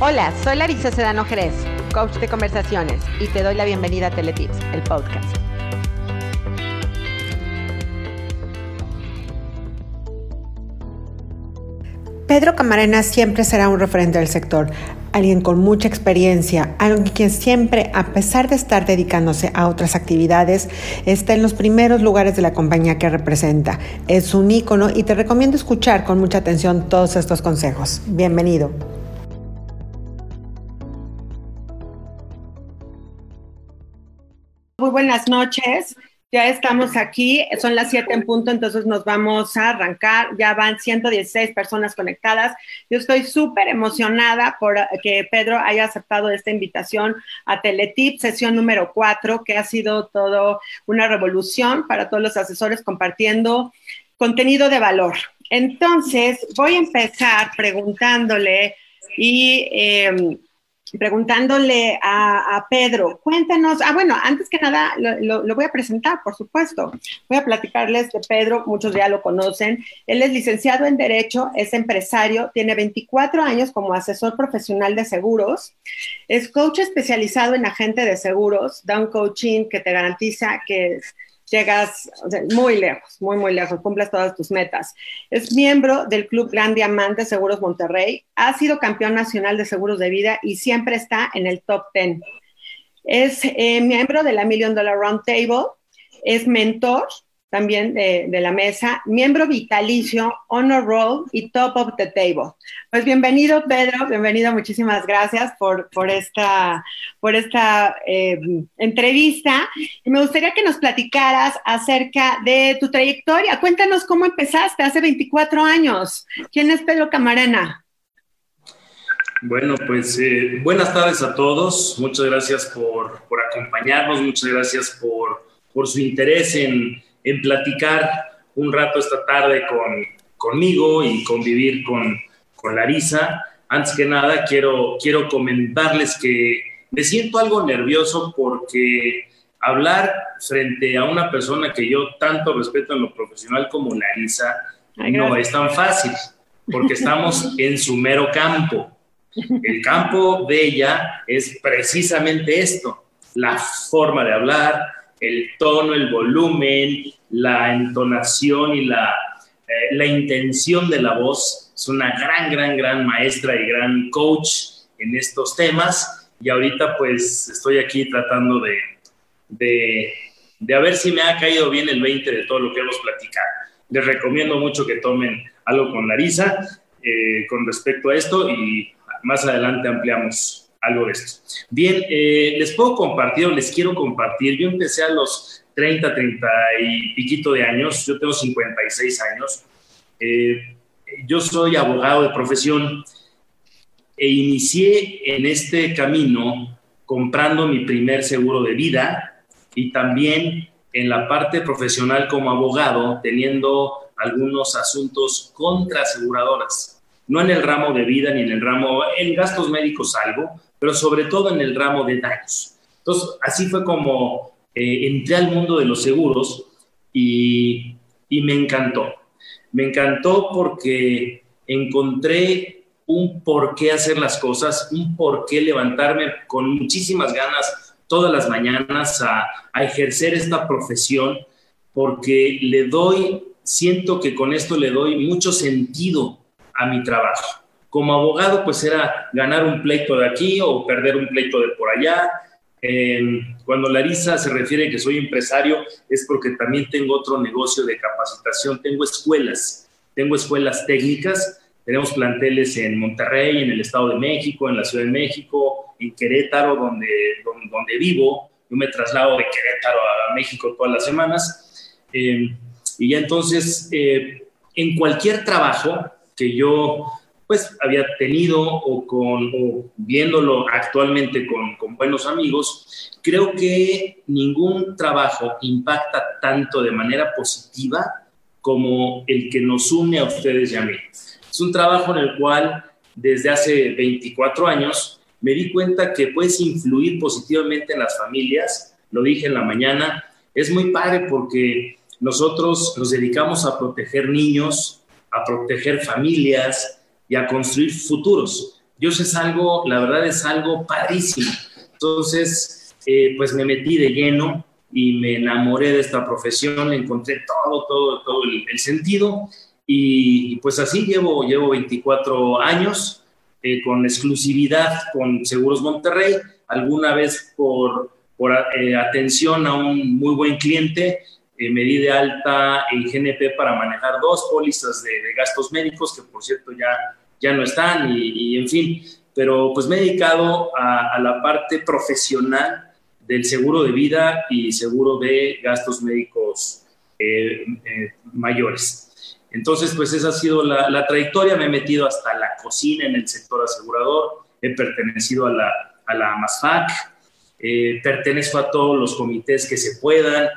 Hola, soy Larisa Sedano Jerez, coach de conversaciones, y te doy la bienvenida a Teletips, el podcast. Pedro Camarena siempre será un referente del sector, alguien con mucha experiencia, alguien quien siempre, a pesar de estar dedicándose a otras actividades, está en los primeros lugares de la compañía que representa. Es un ícono y te recomiendo escuchar con mucha atención todos estos consejos. Bienvenido. Buenas noches. Ya estamos aquí, son las 7 en punto, entonces nos vamos a arrancar. Ya van 116 personas conectadas. Yo estoy súper emocionada por que Pedro haya aceptado esta invitación a Teletip, sesión número 4, que ha sido todo una revolución para todos los asesores compartiendo contenido de valor. Entonces, voy a empezar preguntándole y... Eh, preguntándole a, Pedro, cuéntanos, ah, bueno, antes que nada lo, voy a presentar, por supuesto. Voy a platicarles de Pedro, muchos ya lo conocen. Él es licenciado en Derecho, es empresario, tiene 24 años como asesor profesional de seguros, es coach especializado en agente de seguros, da un coaching que te garantiza que llegas muy lejos, muy, muy lejos, cumples todas tus metas. Es miembro del Club Gran Diamante Seguros Monterrey, ha sido campeón nacional de seguros de vida y siempre está en el top 10. Es eh, miembro de la Million Dollar Round Table, es mentor también de, la mesa, miembro vitalicio, honor roll y top of the table. Pues bienvenido, Pedro, bienvenido, muchísimas gracias por, por esta, por esta eh, entrevista. Y me gustaría que nos platicaras acerca de tu trayectoria. Cuéntanos cómo empezaste hace 24 años. ¿Quién es Pedro Camarena? Bueno, pues eh, buenas tardes a todos. Muchas gracias por, por acompañarnos, muchas gracias por, por su interés en en platicar un rato esta tarde con, conmigo y convivir con, con Larisa. Antes que nada, quiero, quiero comentarles que me siento algo nervioso porque hablar frente a una persona que yo tanto respeto en lo profesional como Larisa no es tan fácil, porque estamos en su mero campo. El campo de ella es precisamente esto, la forma de hablar, el tono, el volumen, la entonación y la, eh, la intención de la voz. Es una gran, gran, gran maestra y gran coach en estos temas. Y ahorita pues estoy aquí tratando de, de, de ver si me ha caído bien el 20 de todo lo que hemos platicado. Les recomiendo mucho que tomen algo con Larisa eh, con respecto a esto y más adelante ampliamos algo de esto. Bien, eh, les puedo compartir o les quiero compartir. Yo empecé a los 30, 30 y piquito de años. Yo tengo 56 años. Eh, yo soy abogado de profesión e inicié en este camino comprando mi primer seguro de vida y también en la parte profesional como abogado teniendo algunos asuntos contra aseguradoras. No en el ramo de vida ni en el ramo, en gastos médicos algo, pero sobre todo en el ramo de daños. Entonces, así fue como eh, entré al mundo de los seguros y, y me encantó. Me encantó porque encontré un por qué hacer las cosas, un por qué levantarme con muchísimas ganas todas las mañanas a, a, ejercer esta profesión, porque le doy, siento que con esto le doy mucho sentido a mi trabajo. Como abogado, pues era ganar un pleito de aquí o perder un pleito de por allá. cuando Larisa se refiere que soy empresario, es porque también tengo otro negocio de capacitación. Tengo escuelas, tengo escuelas técnicas. Tenemos planteles en Monterrey, en el Estado de México, en la Ciudad de México, en Querétaro, donde, donde, vivo. Yo me traslado de Querétaro a México todas las semanas. Eh, y ya entonces, eh, en cualquier trabajo que yo pues había tenido o, con, viéndolo actualmente con, con, buenos amigos, creo que ningún trabajo impacta tanto de manera positiva como el que nos une a ustedes y a mí. Es un trabajo en el cual desde hace 24 años me di cuenta que puedes influir positivamente en las familias, lo dije en la mañana, es muy padre porque nosotros nos dedicamos a proteger niños, a proteger familias, y a construir futuros. sé es algo, la verdad es algo padrísimo. Entonces, eh, pues me metí de lleno y me enamoré de esta profesión, encontré todo, todo, todo el, sentido y, pues así llevo, llevo 24 años eh, con exclusividad con Seguros Monterrey, alguna vez por, por eh, atención a un muy buen cliente, me di de alta en GNP para manejar dos pólizas de, gastos médicos, que por cierto ya, ya no están, y, en fin, pero pues me he dedicado a, la parte profesional del seguro de vida y seguro de gastos médicos eh, eh, mayores. Entonces, pues esa ha sido la, trayectoria, me he metido hasta la cocina en el sector asegurador, he pertenecido a la, a la MASFAC, eh, pertenezco a todos los comités que se puedan,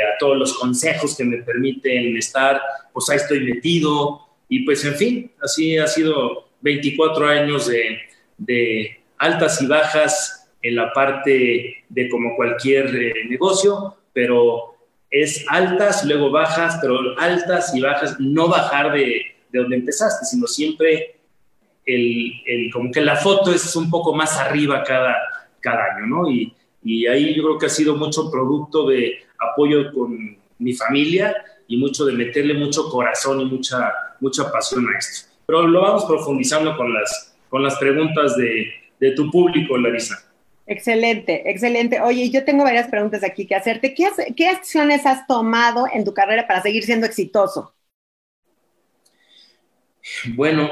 a todos los consejos que me permiten estar, pues ahí estoy metido y pues en fin, así ha sido 24 años de, de altas y bajas en la parte de como cualquier eh, negocio, pero es altas, luego bajas, pero altas y bajas, no bajar de, de donde empezaste, sino siempre el, el, como que la foto es un poco más arriba cada, cada año, ¿no? Y, y ahí yo creo que ha sido mucho producto de apoyo con mi familia y mucho de meterle mucho corazón y mucha, mucha pasión a esto. Pero lo vamos profundizando con las, con las preguntas de, de tu público, Larisa. Excelente, excelente. Oye, yo tengo varias preguntas aquí que hacerte. ¿Qué, ¿Qué acciones has tomado en tu carrera para seguir siendo exitoso? Bueno,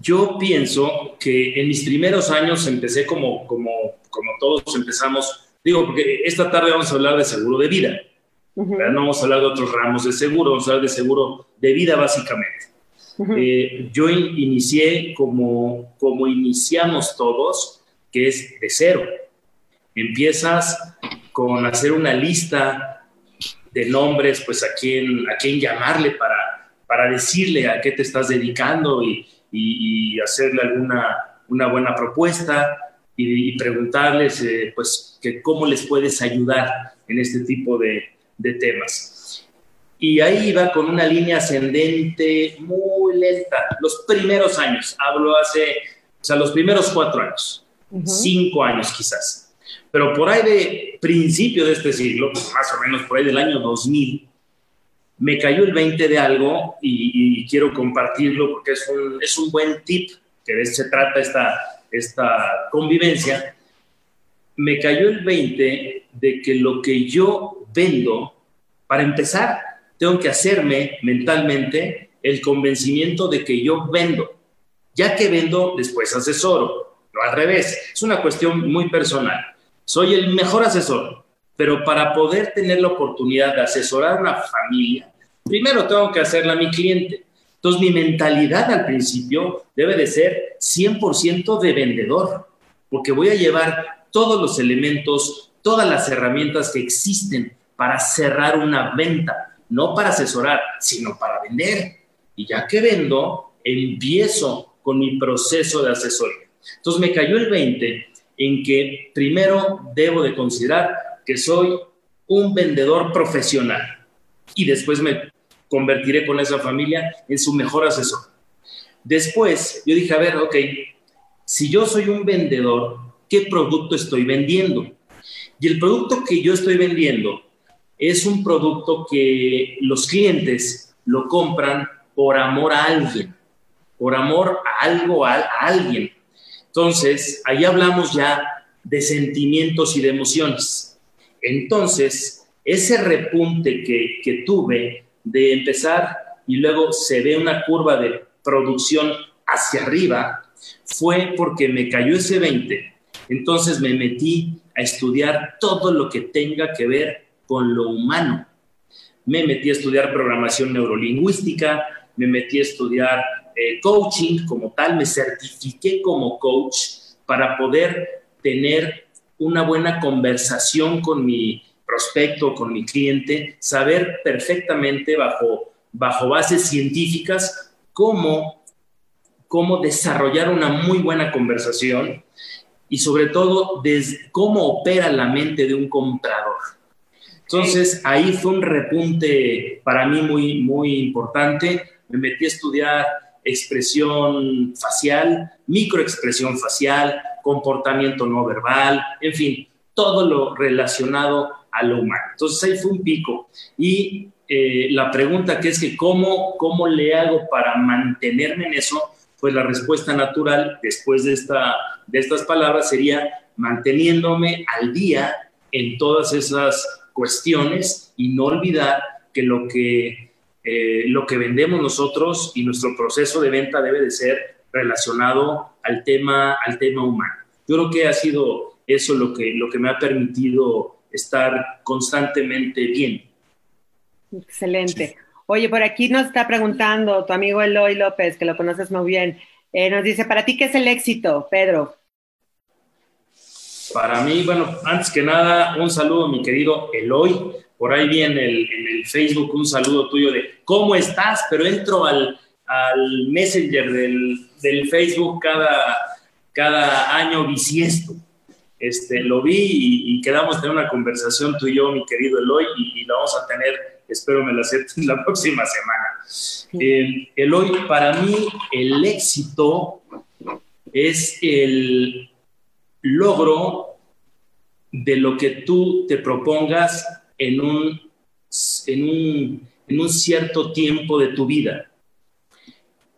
yo pienso que en mis primeros años empecé como, como, como todos empezamos, digo, porque esta tarde vamos a hablar de seguro de vida, no vamos a hablar de otros ramos de seguro, vamos a hablar de seguro de vida básicamente. Eh, yo inicié como, como iniciamos todos, que es de cero. Empiezas con hacer una lista de nombres, pues a quién, a quién llamarle para, para decirle a qué te estás dedicando y, y, hacerle alguna una buena propuesta y, preguntarles eh, pues que cómo les puedes ayudar en este tipo de, de temas. Y ahí iba con una línea ascendente muy lenta, los primeros años, hablo hace, o sea, los primeros cuatro años, cinco años quizás. Pero por ahí de principio de este siglo, más o menos por ahí del año 2000, me cayó el 20 de algo y, quiero compartirlo porque es un, es un buen tip, que se trata esta, esta convivencia. Me cayó el 20 de que lo que yo vendo, para empezar, tengo que hacerme mentalmente el convencimiento de que yo vendo. Ya que vendo, después asesoro. No al revés. Es una cuestión muy personal. Soy el mejor asesor, pero para poder tener la oportunidad de asesorar a una familia, primero tengo que hacerla a mi cliente. Entonces mi mentalidad al principio debe de ser 100% de vendedor, porque voy a llevar todos los elementos, todas las herramientas que existen para cerrar una venta, no para asesorar, sino para vender. Y ya que vendo, empiezo con mi proceso de asesoría. Entonces me cayó el 20 en que primero debo de considerar que soy un vendedor profesional y después me convertiré con esa familia en su mejor asesor. Después, yo dije, a ver, ok, si yo soy un vendedor, ¿qué producto estoy vendiendo? Y el producto que yo estoy vendiendo es un producto que los clientes lo compran por amor a alguien, por amor a algo, a, alguien. Entonces, ahí hablamos ya de sentimientos y de emociones. Entonces, ese repunte que, que tuve de empezar y luego se ve una curva de producción hacia arriba, fue porque me cayó ese 20. Entonces me metí a estudiar todo lo que tenga que ver con lo humano. Me metí a estudiar programación neurolingüística, me metí a estudiar eh, coaching como tal, me certifiqué como coach para poder tener una buena conversación con mi prospecto, con mi cliente, saber perfectamente bajo, bajo bases científicas cómo, cómo desarrollar una muy buena conversación y sobre todo cómo opera la mente de un comprador. Entonces ahí fue un repunte para mí muy, muy importante. Me metí a estudiar expresión facial, microexpresión facial, comportamiento no verbal, en fin, todo lo relacionado a lo humano. Entonces ahí fue un pico. Y eh, la pregunta que es que ¿cómo, cómo le hago para mantenerme en eso, pues la respuesta natural después de, esta, de estas palabras sería manteniéndome al día en todas esas cuestiones y no olvidar que lo que, eh, lo que vendemos nosotros y nuestro proceso de venta debe de ser relacionado al tema, al tema humano. Yo creo que ha sido eso lo que, lo que me ha permitido estar constantemente bien. Excelente. Oye, por aquí nos está preguntando tu amigo Eloy López, que lo conoces muy bien. Eh, nos dice, ¿para ti qué es el éxito, Pedro? Para mí, bueno, antes que nada, un saludo, mi querido Eloy. Por ahí vi en el, Facebook un saludo tuyo de ¿cómo estás? Pero entro al, Messenger del, Facebook cada, cada año bisiesto. Este, lo vi y, quedamos en una conversación tú y yo, mi querido Eloy, y, y la vamos a tener, espero me la acepten la próxima semana. Eh, Eloy, para mí el éxito es el logro de lo que tú te propongas en un, en un, en un cierto tiempo de tu vida.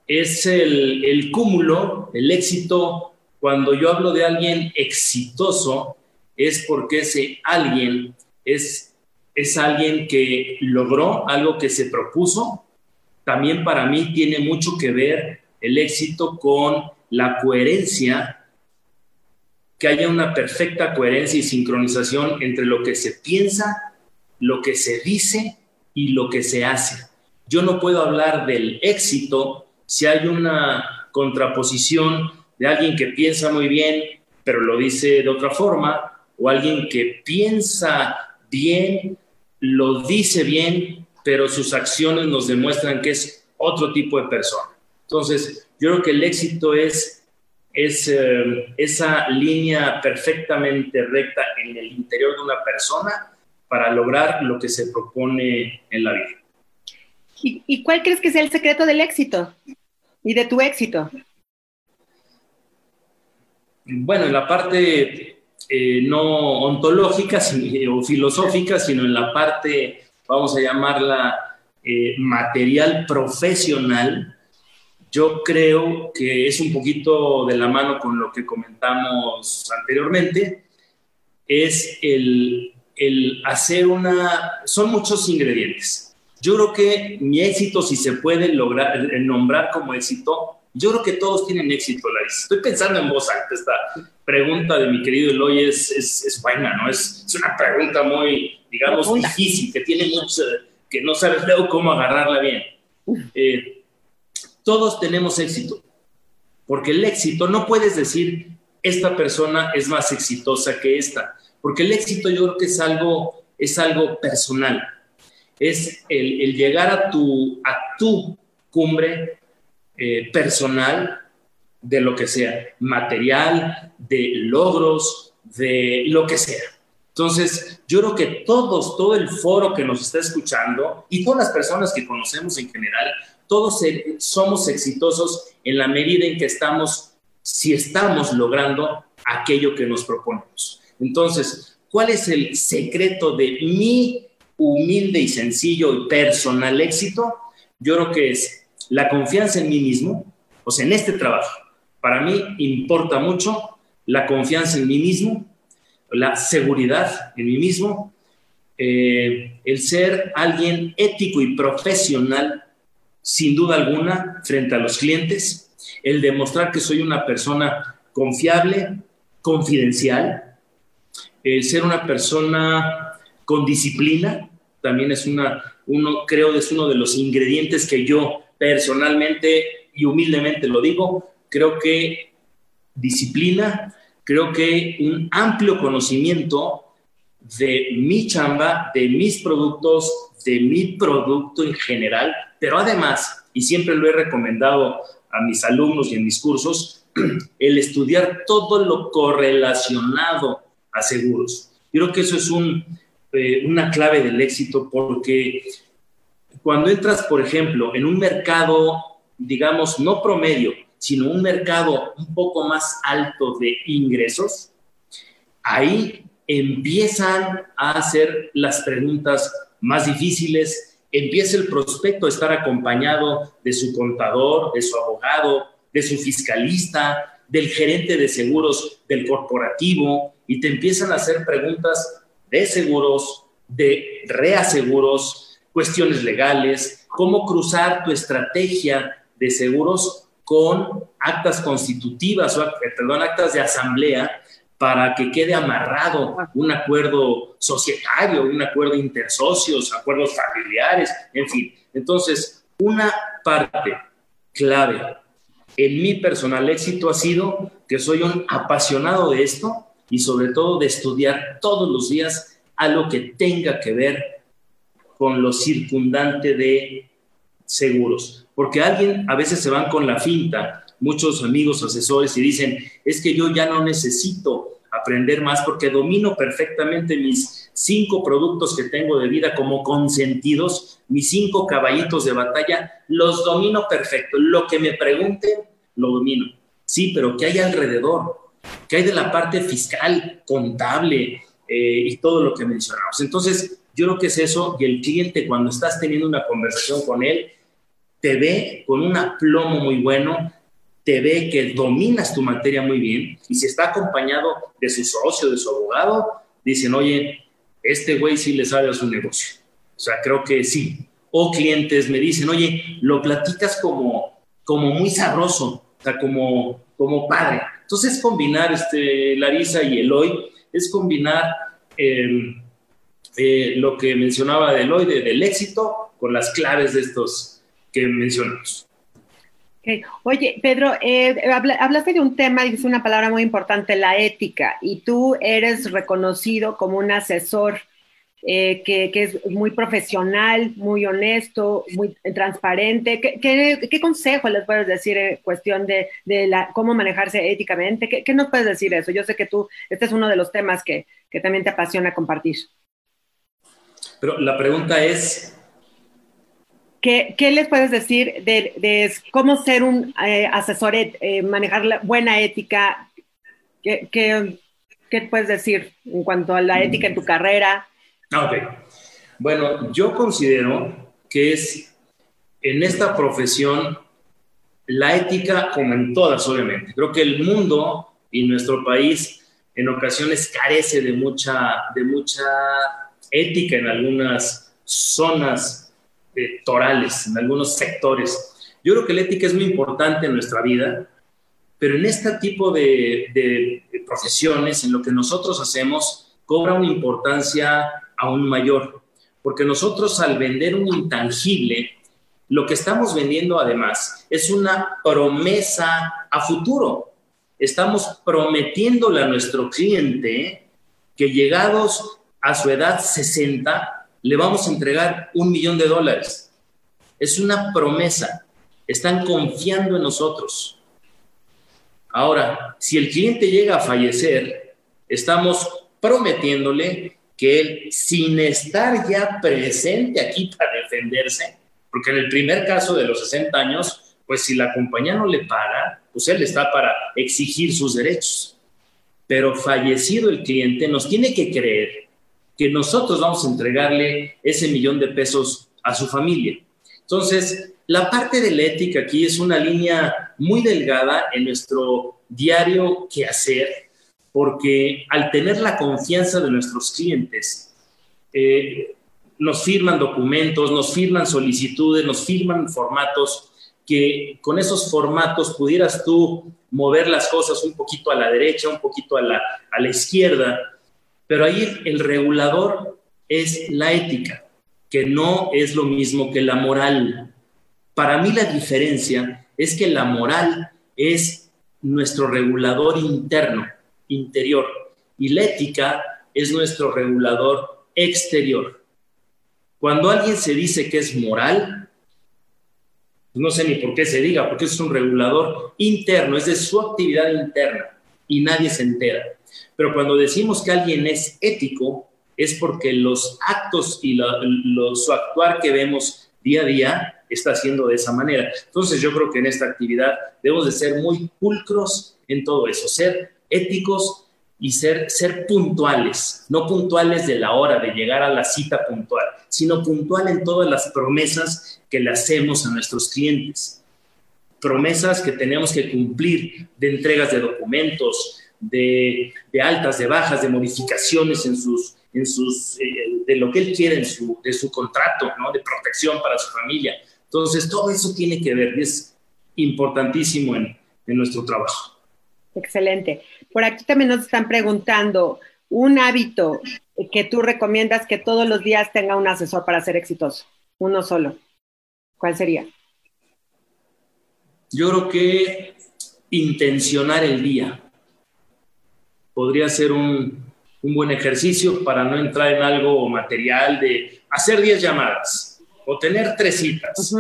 Es el, el cúmulo, el éxito. Cuando yo hablo de alguien exitoso, es porque ese alguien es, es alguien que logró algo que se propuso. También para mí tiene mucho que ver el éxito con la coherencia que haya una perfecta coherencia y sincronización entre lo que se piensa, lo que se dice y lo que se hace. Yo no puedo hablar del éxito si hay una contraposición de alguien que piensa muy bien, pero lo dice de otra forma, o alguien que piensa bien, lo dice bien, pero sus acciones nos demuestran que es otro tipo de persona. Entonces, yo creo que el éxito es es eh, esa línea perfectamente recta en el interior de una persona para lograr lo que se propone en la vida. ¿Y, cuál crees que sea el secreto del éxito y de tu éxito? Bueno, en la parte eh, no ontológica o filosófica, sino en la parte, vamos a llamarla eh, material profesional, yo creo que es un poquito de la mano con lo que comentamos anteriormente, es el, hacer una... Son muchos ingredientes. Yo creo que mi éxito, si se puede lograr, nombrar como éxito, yo creo que todos tienen éxito, Larissa. Estoy pensando en voz alta. Esta pregunta de mi querido Eloy es, es, buena, ¿no? Es, es, una pregunta muy, digamos, difícil, que tiene mucho, que no sabes luego cómo agarrarla bien. Eh, todos tenemos éxito, porque el éxito no puedes decir, esta persona es más exitosa que esta, porque el éxito yo creo que es algo, es algo personal, es el, llegar a tu, a tu cumbre eh, personal de lo que sea, material, de logros, de lo que sea. Entonces, yo creo que todos, todo el foro que nos está escuchando y todas las personas que conocemos en general, todos somos exitosos en la medida en que estamos, si estamos logrando aquello que nos proponemos. Entonces, ¿cuál es el secreto de mi humilde y sencillo y personal éxito? Yo creo que es la confianza en mí mismo, o sea, en este trabajo. Para mí importa mucho la confianza en mí mismo, la seguridad en mí mismo, eh, el ser alguien ético y profesional sin duda alguna, frente a los clientes, el demostrar que soy una persona confiable, confidencial, el ser una persona con disciplina, también es una, uno, creo, es uno de los ingredientes que yo personalmente y humildemente lo digo, creo que disciplina, creo que un amplio conocimiento de mi chamba, de mis productos, de mi producto en general, pero además, y siempre lo he recomendado a mis alumnos y en mis cursos, el estudiar todo lo correlacionado a seguros. Creo que eso es eh, una clave del éxito porque cuando entras, por ejemplo, en un mercado digamos, no promedio, sino un mercado un poco más alto de ingresos, ahí empiezan a hacer las preguntas más difíciles, empieza el prospecto a estar acompañado de su contador, de su abogado, de su fiscalista, del gerente de seguros del corporativo, y te empiezan a hacer preguntas de seguros, de reaseguros, cuestiones legales, cómo cruzar tu estrategia de seguros con actas constitutivas, o, perdón, actas de asamblea para que quede amarrado un acuerdo societario, un acuerdo intersocios, acuerdos familiares, en fin. Entonces, una parte clave en mi personal éxito ha sido que soy un apasionado de esto y sobre todo de estudiar todos los días a lo que tenga que ver con lo circundante de seguros. Porque alguien a veces se van con la finta, muchos amigos asesores, y dicen, es que yo ya no necesito aprender más porque domino perfectamente mis cinco productos que tengo de vida como consentidos, mis cinco caballitos de batalla, los domino perfecto. Lo que me pregunten, lo domino. Sí, pero ¿qué hay alrededor? ¿Qué hay de la parte fiscal, contable eh, y todo lo que mencionamos? Entonces, yo creo que es eso y el cliente cuando estás teniendo una conversación con él, te ve con un aplomo muy bueno, te ve que dominas tu materia muy bien y si está acompañado de su socio, de su abogado, dicen, oye, este güey sí le sabe a su negocio. O sea, creo que sí. O clientes me dicen, oye, lo platicas como, como muy sabroso, o sea, como, como padre. Entonces, combinar este, Larisa y Eloy, es combinar em, eh, lo que mencionaba de Eloy, del éxito, con las claves de estos que mencionamos. Oye, Pedro, eh, hablaste de un tema, dijiste una palabra muy importante, la ética, y tú eres reconocido como un asesor eh, que, es muy profesional, muy honesto, muy transparente. ¿Qué, consejo les puedes decir en cuestión de, la, cómo manejarse éticamente? ¿Qué, nos puedes decir eso? Yo sé que tú, este es uno de los temas que, también te apasiona compartir. Pero la pregunta es, ¿Qué, les puedes decir de, cómo ser un eh, asesor, eh, manejar la buena ética? ¿Qué, ¿Qué, puedes decir en cuanto a la ética en tu carrera? Ah, ok. Bueno, yo considero que es en esta profesión la ética, como en todas, obviamente. Creo que el mundo y nuestro país en ocasiones carece de mucha, de mucha ética en algunas zonas torales, en algunos sectores. Yo creo que la ética es muy importante en nuestra vida, pero en este tipo de, de, profesiones, en lo que nosotros hacemos, cobra una importancia aún mayor, porque nosotros al vender un intangible, lo que estamos vendiendo además es una promesa a futuro. Estamos prometiéndole a nuestro cliente que llegados a su edad 60, le vamos a entregar un millón de dólares. Es una promesa. Están confiando en nosotros. Ahora, si el cliente llega a fallecer, estamos prometiéndole que él, sin estar ya presente aquí para defenderse, porque en el primer caso de los 60 años, pues si la compañía no le paga, pues él está para exigir sus derechos. Pero fallecido el cliente, nos tiene que creer que nosotros vamos a entregarle ese millón de pesos a su familia. Entonces, la parte de la ética aquí es una línea muy delgada en nuestro diario que hacer, porque al tener la confianza de nuestros clientes, eh, nos firman documentos, nos firman solicitudes, nos firman formatos, que con esos formatos pudieras tú mover las cosas un poquito a la derecha, un poquito a la, a la izquierda, pero ahí el regulador es la ética, que no es lo mismo que la moral. Para mí la diferencia es que la moral es nuestro regulador interno, interior, y la ética es nuestro regulador exterior. Cuando alguien se dice que es moral, no sé ni por qué se diga, porque es un regulador interno, es de su actividad interna y nadie se entera. Pero cuando decimos que alguien es ético, es porque los actos y su actuar que vemos día a día está haciendo de esa manera. Entonces yo creo que en esta actividad debemos de ser muy pulcros en todo eso, ser éticos y ser, ser puntuales, no puntuales de la hora de llegar a la cita puntual, sino puntual en todas las promesas que le hacemos a nuestros clientes. Promesas que tenemos que cumplir de entregas de documentos, de, altas, de bajas, de modificaciones en sus, en sus, eh, de lo que él quiere en su, de su contrato, ¿no? de protección para su familia. Entonces, todo eso tiene que ver y es importantísimo en, en nuestro trabajo. Excelente. Por aquí también nos están preguntando, un hábito que tú recomiendas que todos los días tenga un asesor para ser exitoso, uno solo. ¿Cuál sería? Yo creo que intencionar el día podría ser un, un buen ejercicio para no entrar en algo material de hacer 10 llamadas o tener tres citas.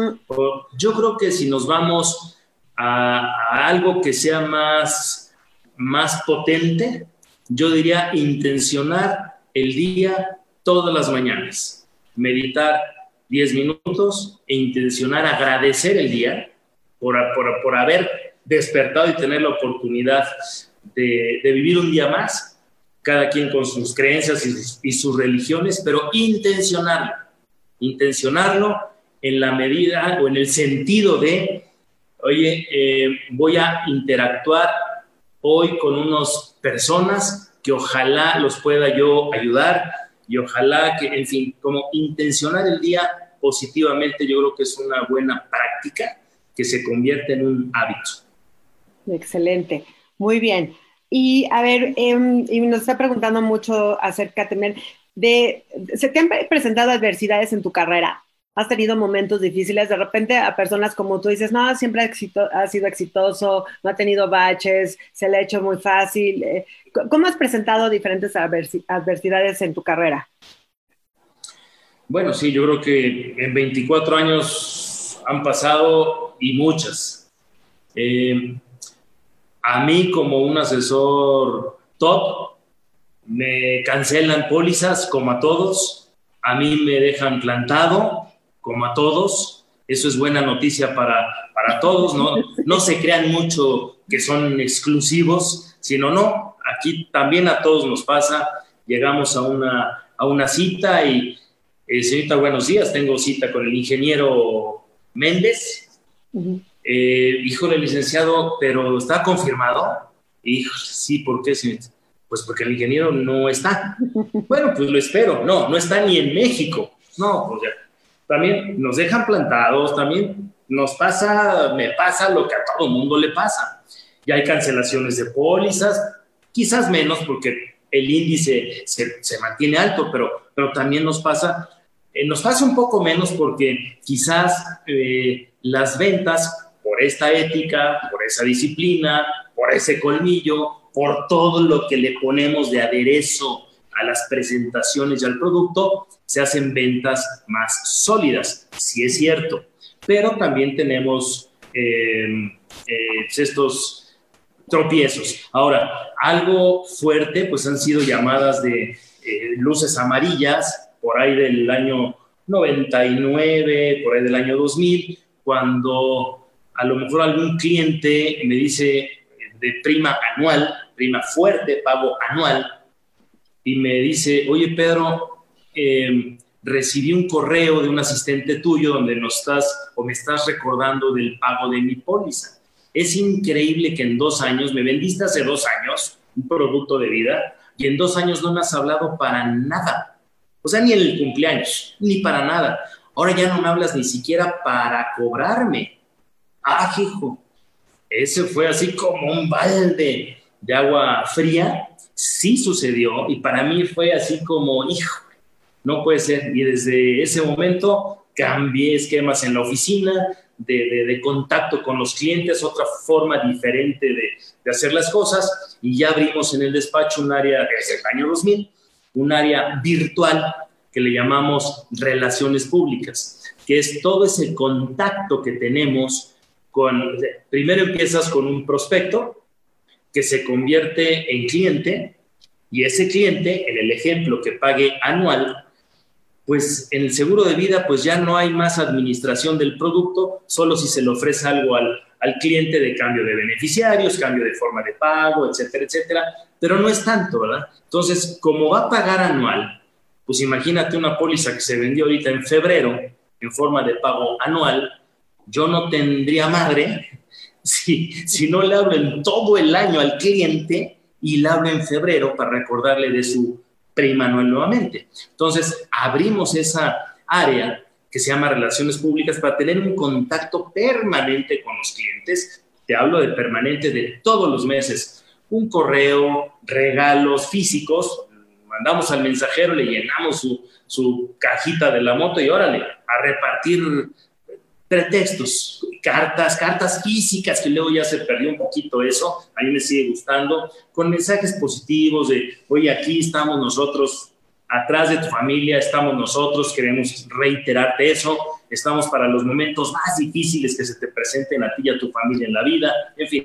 yo creo que si nos vamos a, algo que sea más, más potente, yo diría intencionar el día todas las mañanas, meditar 10 minutos e intencionar agradecer el día por, por, por haber despertado y tener la oportunidad de, vivir un día más cada quien con sus creencias y sus, religiones, pero intencionarlo, intencionarlo en la medida o en el sentido de, oye, eh, voy a interactuar hoy con unas personas que ojalá los pueda yo ayudar y ojalá que, en fin, como intencionar el día positivamente, yo creo que es una buena práctica que se convierte en un hábito. Excelente, muy bien. Y a ver, em, y nos está preguntando mucho acerca también de, ¿se te han presentado adversidades en tu carrera? ¿Has tenido momentos difíciles? De repente a personas como tú dices, no, siempre ha, sido exitoso, no ha tenido baches, se le ha hecho muy fácil. Eh, ¿Cómo has presentado diferentes adversidades en tu carrera? Bueno, sí, yo creo que en 24 años han pasado y muchas. Eh, a mí como un asesor top, me cancelan pólizas como a todos, a mí me dejan plantado como a todos, eso es buena noticia para, para todos, ¿no? No se crean mucho que son exclusivos, sino no, aquí también a todos nos pasa, llegamos a una, a una cita y, eh, señorita, buenos días, tengo cita con el ingeniero Méndez. Eh, híjole, licenciado, pero ¿está confirmado? Híjole, sí, ¿por qué? Pues porque el ingeniero no está. Bueno, pues lo espero. No, no está ni en México. No, pues ya. También nos dejan plantados, también nos pasa, me pasa lo que a todo mundo le pasa. Ya hay cancelaciones de pólizas, quizás menos porque el índice se, se mantiene alto, pero, pero también nos pasa, eh, nos pasa un poco menos porque quizás eh, las ventas por esta ética, por esa disciplina, por ese colmillo, por todo lo que le ponemos de aderezo a las presentaciones y al producto, se hacen ventas más sólidas, sí es cierto. Pero también tenemos eh, eh, estos tropiezos. Ahora, algo fuerte, pues han sido llamadas de eh, luces amarillas por ahí del año 99, por ahí del año 2000, cuando a lo mejor algún cliente me dice de prima anual, prima fuerte, pago anual, y me dice, oye Pedro, em, recibí un correo de un asistente tuyo donde nos estás o me estás recordando del pago de mi póliza. Es increíble que en dos años, me vendiste hace dos años un producto de vida y en dos años no me has hablado para nada. O sea, ni en el cumpleaños, ni para nada. Ahora ya no me hablas ni siquiera para cobrarme. Ah, hijo, ese fue así como un balde de agua fría. Sí sucedió y para mí fue así como, hijo, no puede ser. Y desde ese momento cambié esquemas en la oficina, de, contacto con los clientes, otra forma diferente de, de, hacer las cosas y ya abrimos en el despacho un área desde el año 2000, un área virtual que le llamamos relaciones públicas, que es todo ese contacto que tenemos primero empiezas con un prospecto que se convierte en cliente y ese cliente, en el ejemplo que pague anual, pues en el seguro de vida pues ya no hay más administración del producto, solo si se le ofrece algo al, al cliente de cambio de beneficiarios, cambio de forma de pago, etcétera, etcétera, pero no es tanto, ¿verdad? Entonces, como va a pagar anual, pues imagínate una póliza que se vendió ahorita en febrero en forma de pago anual, yo no tendría madre si, si no le hablo en todo el año al cliente y le hablo en febrero para recordarle de su prima nuevamente. Entonces, abrimos esa área que se llama relaciones públicas para tener un contacto permanente con los clientes. Te hablo de permanente de todos los meses. Un correo, regalos físicos, mandamos al mensajero, le llenamos su, su cajita de la moto y órale, a repartir pretextos, cartas, cartas físicas, que luego ya se perdió un poquito eso, a mí me sigue gustando, con mensajes positivos de, oye, aquí estamos nosotros, atrás de tu familia estamos nosotros, queremos reiterarte eso, estamos para los momentos más difíciles que se te presenten a ti y a tu familia en la vida, en fin.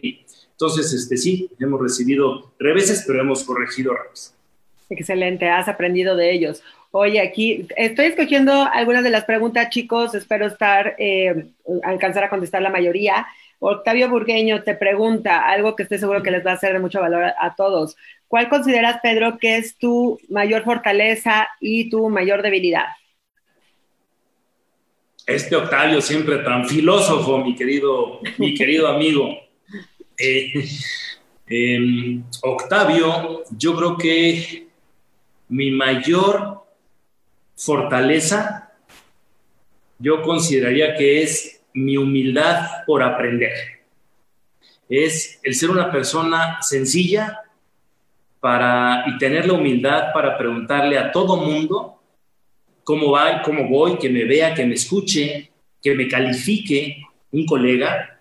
Entonces, este, sí, hemos recibido reveses, pero hemos corregido reveses. Excelente, has aprendido de ellos. Oye, aquí estoy escogiendo algunas de las preguntas, chicos. Espero estar, eh, alcanzar a contestar la mayoría. Octavio Burgueño te pregunta algo que estoy seguro que les va a ser de mucho valor a, todos. ¿Cuál consideras, Pedro, que es tu mayor fortaleza y tu mayor debilidad? Este Octavio siempre tan filósofo, mi querido, mi querido amigo. Eh, em, Octavio, yo creo que mi mayor fortaleza, yo consideraría que es mi humildad por aprender. Es el ser una persona sencilla para, y tener la humildad para preguntarle a todo mundo cómo va cómo voy, que me vea, que me escuche, que me califique un colega.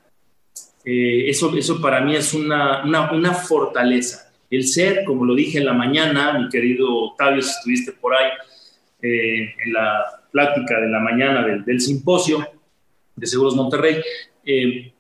Eh, eso, eso para mí es una, una fortaleza. El ser, como lo dije en la mañana, mi querido Octavio, si estuviste por ahí, eh, en la plática de la mañana del, simposio de Seguros Monterrey, eh,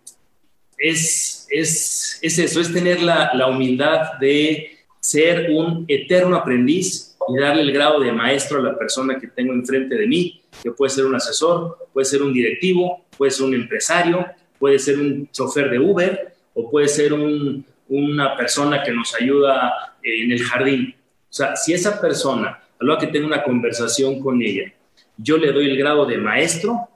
es, es, es, eso, es tener la, la, humildad de ser un eterno aprendiz y darle el grado de maestro a la persona que tengo enfrente de mí, que puede ser un asesor, puede ser un directivo, puede ser un empresario, puede ser un chofer de Uber o puede ser un, una persona que nos ayuda en el jardín. O sea, si esa persona a lo que tengo una conversación con ella, yo le doy el grado de maestro,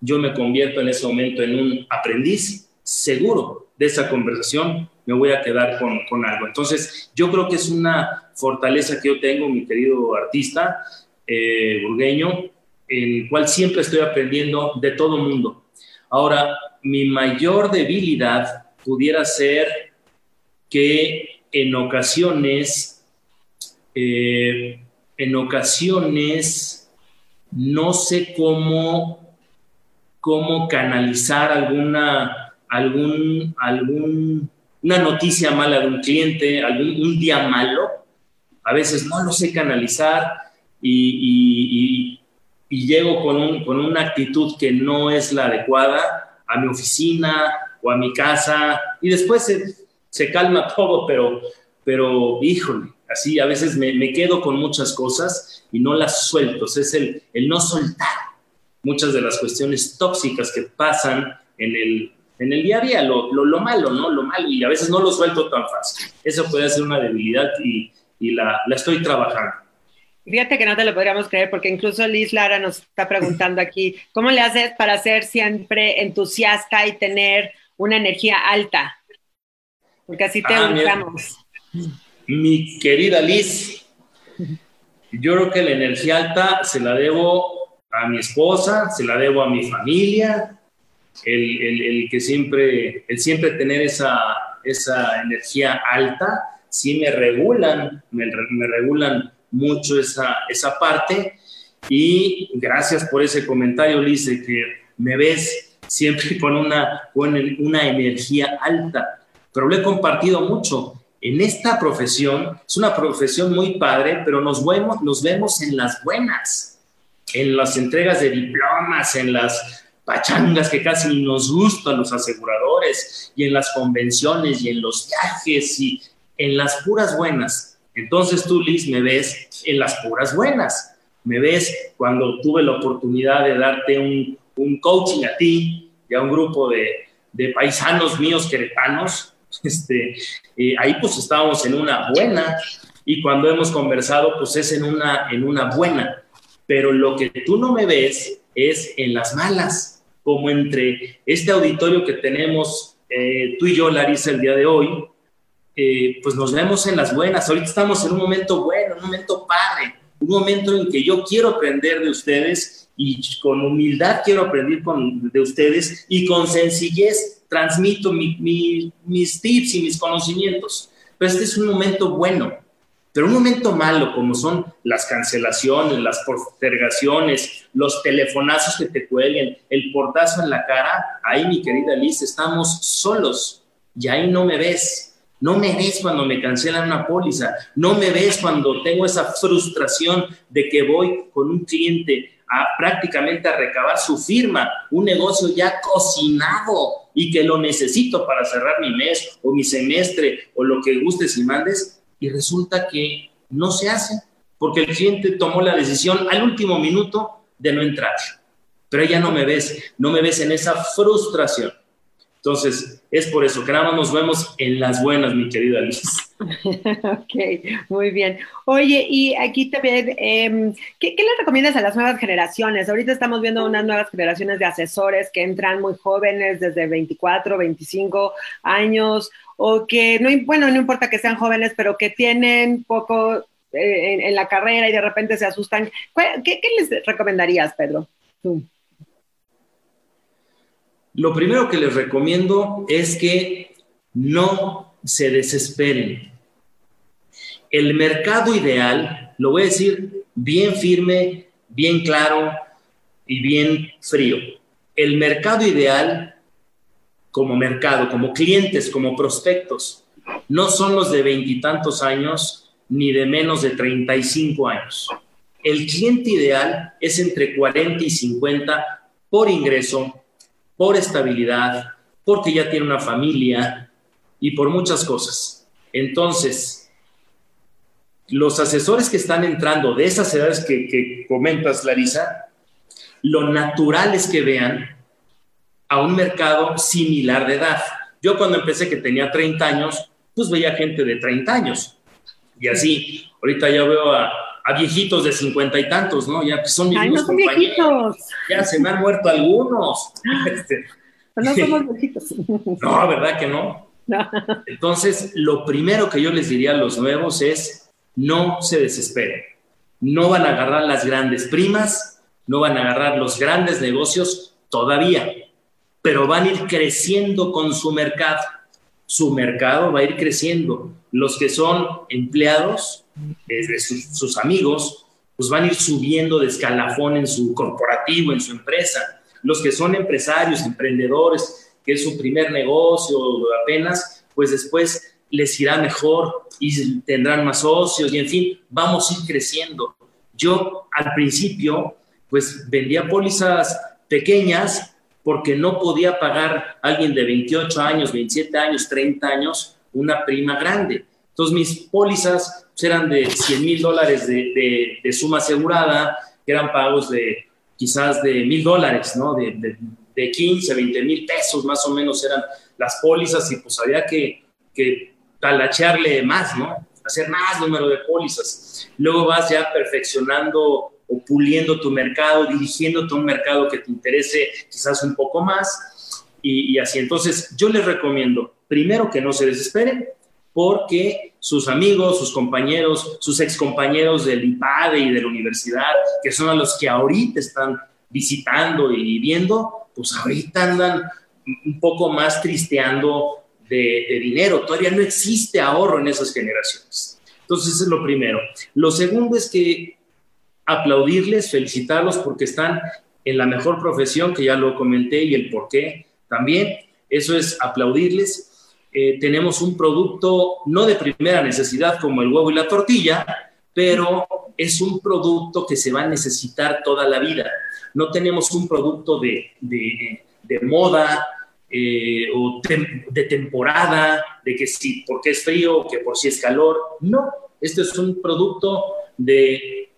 yo me convierto en ese momento en un aprendiz, seguro de esa conversación me voy a quedar con, con algo. Entonces, yo creo que es una fortaleza que yo tengo, mi querido artista eh, burgueño, en el cual siempre estoy aprendiendo de todo mundo. Ahora, mi mayor debilidad pudiera ser que en ocasiones eh, en ocasiones no sé cómo, cómo canalizar alguna, algún, algún, una noticia mala de un cliente, algún un día malo. A veces no lo sé canalizar y, llego con, un, con una actitud que no es la adecuada a mi oficina o a mi casa y después se, calma todo, pero, pero híjole, Así a veces me, quedo con muchas cosas y no las suelto. Es el, el no soltar muchas de las cuestiones tóxicas que pasan en el, en el día a día, lo, lo, malo, ¿no? Lo malo, y a veces no lo suelto tan fácil. Eso puede ser una debilidad y, y la, la, estoy trabajando. Fíjate que no te lo podríamos creer, porque incluso Liz Lara nos está preguntando aquí, ¿cómo le haces para ser siempre entusiasta y tener una energía alta? Porque así te ah. Mi querida Liz, yo creo que la energía alta se la debo a mi esposa, se la debo a mi familia, el, que siempre, el siempre tener esa, esa energía alta, sí me regulan, me, regulan mucho esa, esa parte. Y gracias por ese comentario, Liz, de que me ves siempre con una, con una energía alta, pero lo he compartido mucho en esta profesión, es una profesión muy padre, pero nos vemos, nos vemos en las buenas, en las entregas de diplomas, en las pachangas que casi nos gustan los aseguradores, y en las convenciones, y en los viajes, y en las puras buenas. Entonces tú, Liz, me ves en las puras buenas. me ves cuando tuve la oportunidad de darte un, coaching a ti y a un grupo de paisanos míos queretanos. Este, eh, ahí pues estábamos en una buena y cuando hemos conversado pues es en una, en una buena. Pero lo que tú no me ves es en las malas, como entre este auditorio que tenemos eh, tú y yo, Larisa, el día de hoy, eh, pues nos vemos en las buenas. Ahorita estamos en un momento bueno, un momento padre, un momento en que yo quiero aprender de ustedes y con humildad quiero aprender con, de ustedes y con sencillez transmito mis tips y mis conocimientos. Pero este es un momento bueno, pero un momento malo como son las cancelaciones, las postergaciones, los telefonazos que te cuelguen, el portazo en la cara, ahí mi querida Liz, estamos solos y ahí no me ves. No me ves cuando me cancelan una póliza, no me ves cuando tengo esa frustración de que voy con un cliente a prácticamente a recabar su firma, un negocio ya cocinado y que lo necesito para cerrar mi mes o mi semestre o lo que gustes y mandes, y resulta que no se hace porque el cliente tomó la decisión al último minuto de no entrar. Pero ya no me ves, no me ves en esa frustración. Entonces, es por eso que nada más nos vemos en las buenas, mi querida Liz. ok, muy bien. Oye, y aquí también, eh, ¿qué, ¿qué, le recomiendas a las nuevas generaciones? Ahorita estamos viendo unas nuevas generaciones de asesores que entran muy jóvenes, desde 24, 25 años, o que, no, bueno, no importa que sean jóvenes, pero que tienen poco eh, en, en, la carrera y de repente se asustan. ¿Qué, qué les recomendarías, Pedro? Tú. Lo primero que les recomiendo es que no se desesperen. El mercado ideal, lo voy a decir bien firme, bien claro y bien frío. El mercado ideal como mercado, como clientes, como prospectos, no son los de veintitantos años ni de menos de 35 años. El cliente ideal es entre 40 y 50 por ingreso, por estabilidad, porque ya tiene una familia y por muchas cosas. Entonces, los asesores que están entrando de esas edades que, comentas, Larisa, lo natural es que vean a un mercado similar de edad. Yo cuando empecé que tenía 30 años, pues veía gente de 30 años. Y así, ahorita ya veo a, a viejitos de cincuenta y tantos, ¿no? Ya son mis Ay, no son viejitos. Ya se me han muerto algunos. Este, Pero no somos viejitos. No, ¿verdad que no? no? Entonces, lo primero que yo les diría a los nuevos es, no se desesperen. No van a agarrar las grandes primas, no van a agarrar los grandes negocios todavía, pero van a ir creciendo con su mercado. Su mercado va a ir creciendo. Los que son empleados, desde sus, sus, amigos, pues van a ir subiendo de escalafón en su corporativo, en su empresa. Los que son empresarios, emprendedores, que es su primer negocio apenas, pues después les irá mejor y tendrán más socios y en fin, vamos a ir creciendo. Yo al principio, pues vendía pólizas pequeñas porque no podía pagar a alguien de 28 años, 27 años, 30 años una prima grande. Entonces mis pólizas eran de 100 mil dólares de, de, de, suma asegurada, que eran pagos de quizás de mil dólares, ¿no? De, de, 15, 20 mil pesos más o menos eran las pólizas y pues había que, que talachearle más, ¿no? Hacer más número de pólizas. Luego vas ya perfeccionando o puliendo tu mercado, dirigiéndote a un mercado que te interese quizás un poco más y, y así. Entonces yo les recomiendo, primero que no se desesperen, porque sus amigos, sus compañeros, sus excompañeros del IPADE y de la universidad, que son a los que ahorita están visitando y viendo, pues ahorita andan un poco más tristeando de, de dinero. Todavía no existe ahorro en esas generaciones. Entonces, eso es lo primero. Lo segundo es que aplaudirles, felicitarlos porque están en la mejor profesión, que ya lo comenté y el por qué también. Eso es aplaudirles eh, tenemos un producto no de primera necesidad como el huevo y la tortilla, pero es un producto que se va a necesitar toda la vida. No tenemos un producto de, de, de moda eh, o tem de temporada, de que si porque es frío, que por si es calor. No, este es un producto de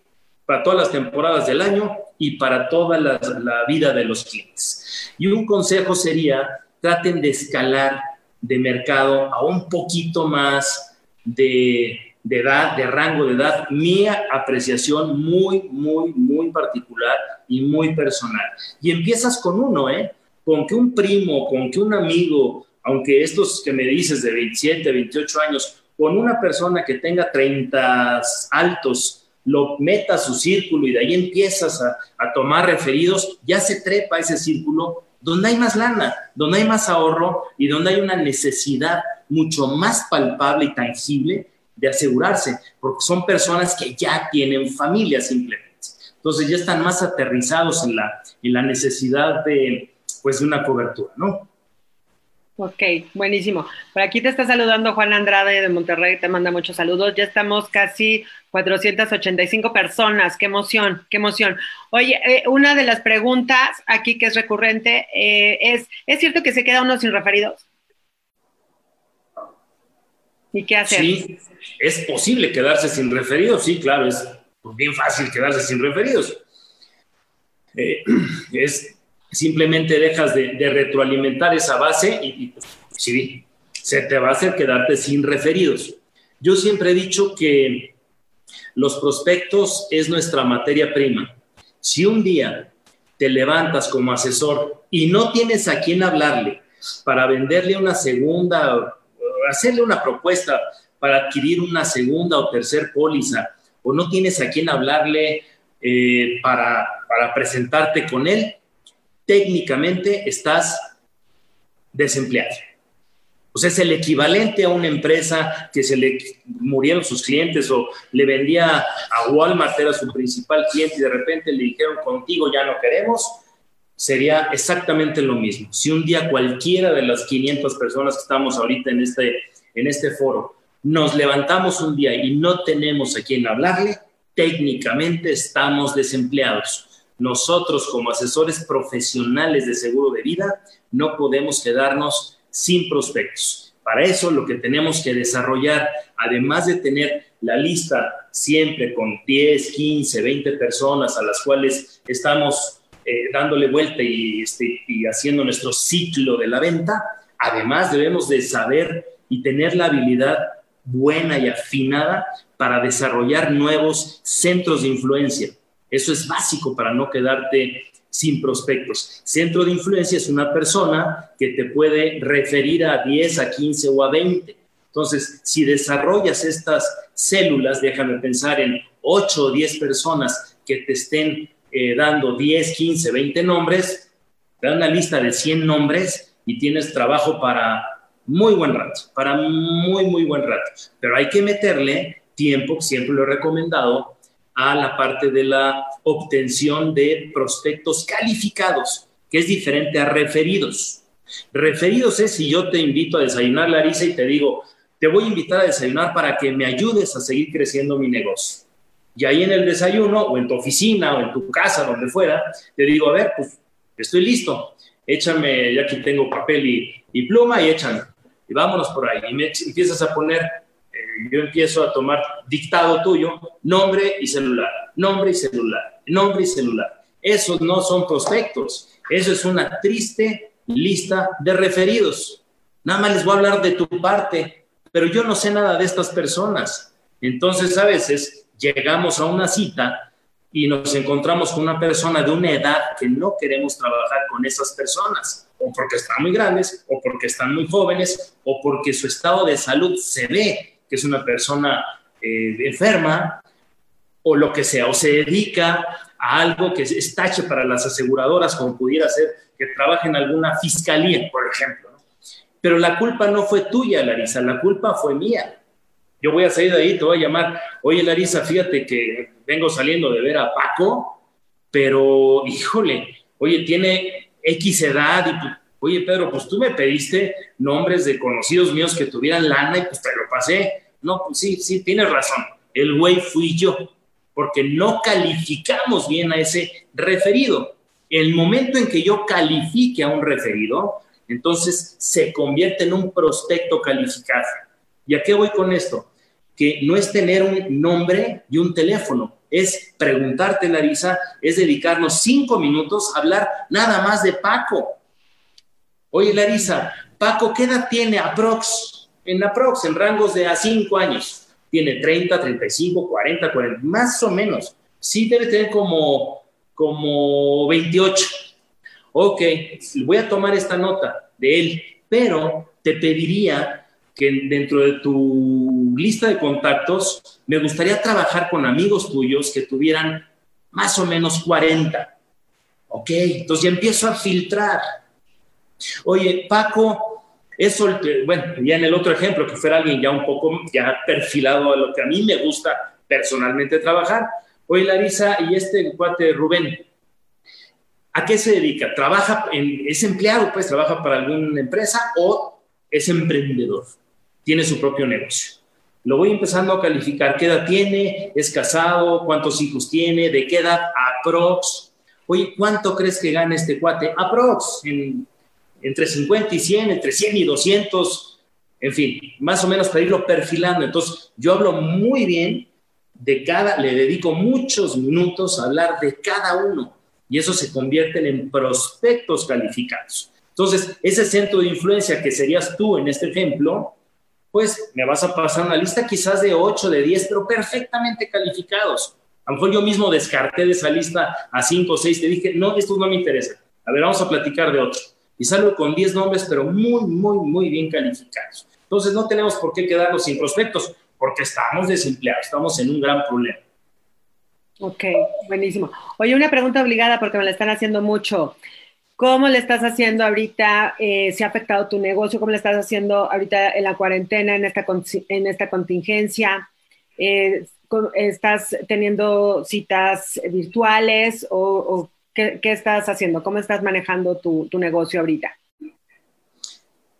para todas las temporadas del año y para toda la, vida de los clientes. Y un consejo sería, traten de escalar de mercado a un poquito más de, de edad, de rango de edad, mi apreciación muy, muy, muy particular y muy personal. Y empiezas con uno, ¿eh? Con que un primo, con que un amigo, aunque estos que me dices de 27, 28 años, con una persona que tenga 30 altos, lo meta a su círculo y de ahí empiezas a, a tomar referidos, ya se trepa ese círculo donde hay más lana, donde hay más ahorro y donde hay una necesidad mucho más palpable y tangible de asegurarse, porque son personas que ya tienen familia simplemente. Entonces ya están más aterrizados en la, en la necesidad de, pues, de una cobertura, ¿no? Ok, buenísimo. Por aquí te está saludando Juan Andrade de Monterrey, te manda muchos saludos. Ya estamos casi 485 personas, qué emoción, qué emoción. Oye, eh, una de las preguntas aquí que es recurrente eh, es, ¿es cierto que se queda uno sin referidos? ¿Y qué hacer? Sí, es posible quedarse sin referidos, sí, claro, es bien fácil quedarse sin referidos. Eh, es simplemente dejas de, retroalimentar esa base y, pues, sí, se te va a hacer quedarte sin referidos. Yo siempre he dicho que los prospectos es nuestra materia prima. Si un día te levantas como asesor y no tienes a quién hablarle para venderle una segunda, hacerle una propuesta para adquirir una segunda o tercer póliza, o no tienes a quién hablarle eh, para, para presentarte con él, técnicamente estás desempleado. O sea, es el equivalente a una empresa que se le murieron sus clientes o le vendía a Walmart, era su principal cliente y de repente le dijeron contigo ya no queremos, sería exactamente lo mismo. Si un día cualquiera de las 500 personas que estamos ahorita en este, en este foro nos levantamos un día y no tenemos a quién hablarle, técnicamente estamos desempleados. Nosotros como asesores profesionales de seguro de vida no podemos quedarnos sin prospectos. Para eso lo que tenemos que desarrollar, además de tener la lista siempre con 10, 15, 20 personas a las cuales estamos eh, dándole vuelta y, este, y haciendo nuestro ciclo de la venta, además debemos de saber y tener la habilidad buena y afinada para desarrollar nuevos centros de influencia eso es básico para no quedarte sin prospectos. Centro de influencia es una persona que te puede referir a 10, a 15 o a 20. Entonces, si desarrollas estas células, déjame pensar en 8 o 10 personas que te estén eh, dando 10, 15, 20 nombres, te dan una lista de 100 nombres y tienes trabajo para muy buen rato, para muy, muy buen rato. Pero hay que meterle tiempo, siempre lo he recomendado, a la parte de la obtención de prospectos calificados, que es diferente a referidos. Referidos es si yo te invito a desayunar, Larisa, y te digo, te voy a invitar a desayunar para que me ayudes a seguir creciendo mi negocio. Y ahí en el desayuno, o en tu oficina, o en tu casa, donde fuera, te digo, a ver, pues estoy listo, échame, ya aquí tengo papel y, y pluma, y échame, y vámonos por ahí. Y me empiezas a poner yo empiezo a tomar dictado tuyo, nombre y celular, nombre y celular, nombre y celular. Esos no son prospectos, eso es una triste lista de referidos. Nada más les voy a hablar de tu parte, pero yo no sé nada de estas personas. Entonces a veces llegamos a una cita y nos encontramos con una persona de una edad que no queremos trabajar con esas personas, o porque están muy grandes, o porque están muy jóvenes, o porque su estado de salud se ve que es una persona eh, enferma o lo que sea, o se dedica a algo que es tache para las aseguradoras, como pudiera ser que trabaje en alguna fiscalía, por ejemplo. Pero la culpa no fue tuya, Larisa, la culpa fue mía. Yo voy a salir de ahí, te voy a llamar, oye Larisa, fíjate que vengo saliendo de ver a Paco, pero híjole, oye, tiene X edad y Oye, Pedro, pues tú me pediste nombres de conocidos míos que tuvieran lana y pues te lo pasé. No, pues sí, sí, tienes razón. El güey fui yo, porque no calificamos bien a ese referido. El momento en que yo califique a un referido, entonces se convierte en un prospecto calificado. ¿Y a qué voy con esto? Que no es tener un nombre y un teléfono, es preguntarte, Larisa, es dedicarnos cinco minutos a hablar nada más de Paco. Oye, Larisa, Paco, ¿qué edad tiene aprox? En aprox, en rangos de a cinco años. Tiene 30, 35, 40, 40, más o menos. Sí debe tener como, como 28. Ok, voy a tomar esta nota de él, pero te pediría que dentro de tu lista de contactos me gustaría trabajar con amigos tuyos que tuvieran más o menos 40. Ok, entonces ya empiezo a filtrar. Oye, Paco, eso, bueno, ya en el otro ejemplo, que fuera alguien ya un poco ya perfilado a lo que a mí me gusta personalmente trabajar. Oye, Larisa, y este cuate Rubén, ¿a qué se dedica? ¿Trabaja, en, es empleado, pues trabaja para alguna empresa o es emprendedor? Tiene su propio negocio. Lo voy empezando a calificar. ¿Qué edad tiene? ¿Es casado? ¿Cuántos hijos tiene? ¿De qué edad? Aprox. Oye, ¿cuánto crees que gana este cuate? Aprox. En entre 50 y 100, entre 100 y 200, en fin, más o menos para irlo perfilando. Entonces, yo hablo muy bien de cada, le dedico muchos minutos a hablar de cada uno y eso se convierte en prospectos calificados. Entonces, ese centro de influencia que serías tú en este ejemplo, pues me vas a pasar una lista quizás de 8, de 10, pero perfectamente calificados. A lo mejor yo mismo descarté de esa lista a 5 o 6, te dije, no, estos no me interesan. A ver, vamos a platicar de otro y salgo con 10 nombres, pero muy, muy, muy bien calificados. Entonces no tenemos por qué quedarnos sin prospectos, porque estamos desempleados, estamos en un gran problema. Ok, buenísimo. Oye, una pregunta obligada porque me la están haciendo mucho. ¿Cómo le estás haciendo ahorita? Eh, ¿Se ha afectado tu negocio? ¿Cómo le estás haciendo ahorita en la cuarentena, en esta, en esta contingencia? Eh, ¿Estás teniendo citas virtuales o, o ¿Qué, estás haciendo? ¿Cómo estás manejando tu, negocio ahorita?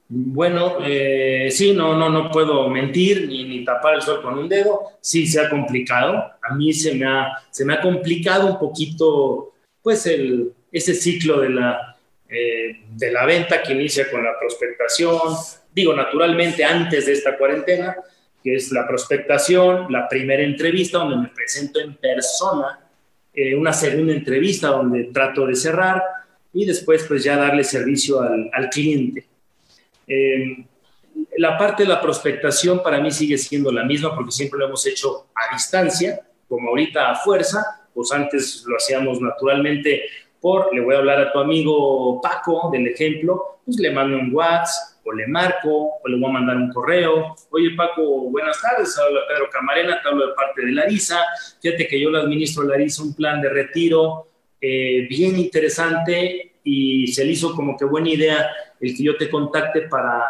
Bueno, eh, sí, no, no, no puedo mentir ni, ni, tapar el sol con un dedo. Sí, se ha complicado. A mí se me ha, se me ha complicado un poquito, pues, el, ese ciclo de la, eh, de la venta que inicia con la prospectación. Digo, naturalmente, antes de esta cuarentena, que es la prospectación, la primera entrevista donde me presento en persona eh, una segunda entrevista donde trato de cerrar y después pues ya darle servicio al, al cliente. Eh, la parte de la prospectación para mí sigue siendo la misma porque siempre lo hemos hecho a distancia, como ahorita a fuerza, pues antes lo hacíamos naturalmente por, le voy a hablar a tu amigo Paco del ejemplo, pues le mando un WhatsApp, o le marco, o le voy a mandar un correo. Oye, Paco, buenas tardes, habla Pedro Camarena, te hablo de parte de Larisa. Fíjate que yo le administro a Larisa un plan de retiro eh, bien interesante y se le hizo como que buena idea el que yo te contacte para,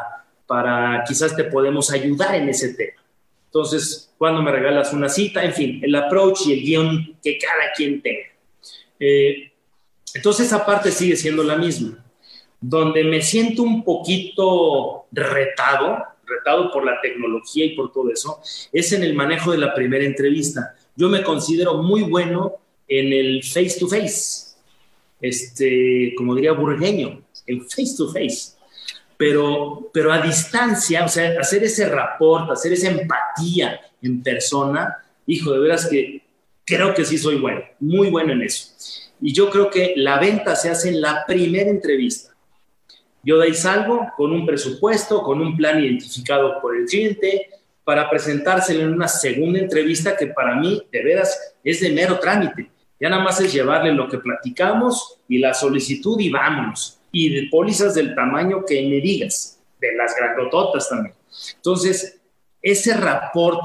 para quizás te podemos ayudar en ese tema. Entonces, cuando me regalas una cita, en fin, el approach y el guion que cada quien tenga. Eh, entonces, esa parte sigue siendo la misma donde me siento un poquito retado, retado por la tecnología y por todo eso, es en el manejo de la primera entrevista. Yo me considero muy bueno en el face to face, este, como diría burgueño, el face to face. Pero, pero a distancia, o sea, hacer ese rapport, hacer esa empatía en persona, hijo, de veras que creo que sí soy bueno, muy bueno en eso. Y yo creo que la venta se hace en la primera entrevista. Yo de ahí salgo con un presupuesto, con un plan identificado por el cliente, para presentárselo en una segunda entrevista que para mí, de veras, es de mero trámite. Ya nada más es llevarle lo que platicamos y la solicitud y vámonos. Y de pólizas del tamaño que me digas, de las grandototas también. Entonces, ese rapport,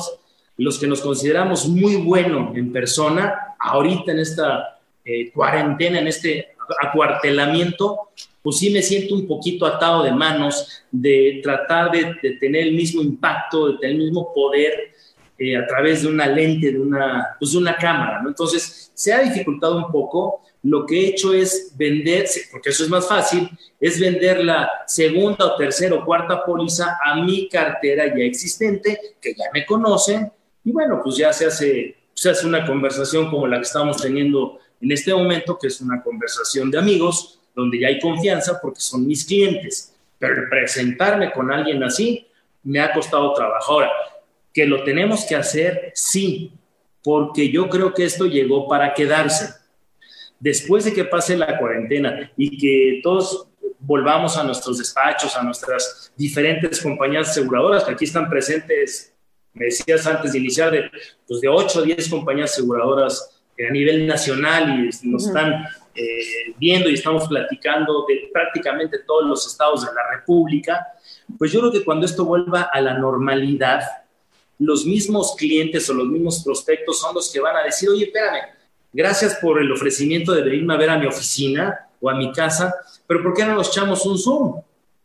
los que nos consideramos muy bueno en persona, ahorita en esta eh, cuarentena, en este acuartelamiento, pues sí me siento un poquito atado de manos de tratar de, tener el mismo impacto, de tener el mismo poder eh, a través de una lente, de una, pues de una cámara, ¿no? Entonces, se ha dificultado un poco. Lo que he hecho es vender, porque eso es más fácil, es vender la segunda o tercera o cuarta póliza a mi cartera ya existente, que ya me conocen, y bueno, pues ya se hace, se hace una conversación como la que estamos teniendo en este momento, que es una conversación de amigos, donde ya hay confianza porque son mis clientes. Pero presentarme con alguien así me ha costado trabajo. Ahora, que lo tenemos que hacer, sí, porque yo creo que esto llegó para quedarse. Después de que pase la cuarentena y que todos volvamos a nuestros despachos, a nuestras diferentes compañías aseguradoras que aquí están presentes, me decías antes de iniciar, de, pues de 8 o 10 compañías aseguradoras a nivel nacional y nos están eh, viendo y estamos platicando de prácticamente todos los estados de la República, pues yo creo que cuando esto vuelva a la normalidad, los mismos clientes o los mismos prospectos son los que van a decir, oye, espérame, gracias por el ofrecimiento de venirme a ver a mi oficina o a mi casa, pero ¿por qué no nos echamos un Zoom?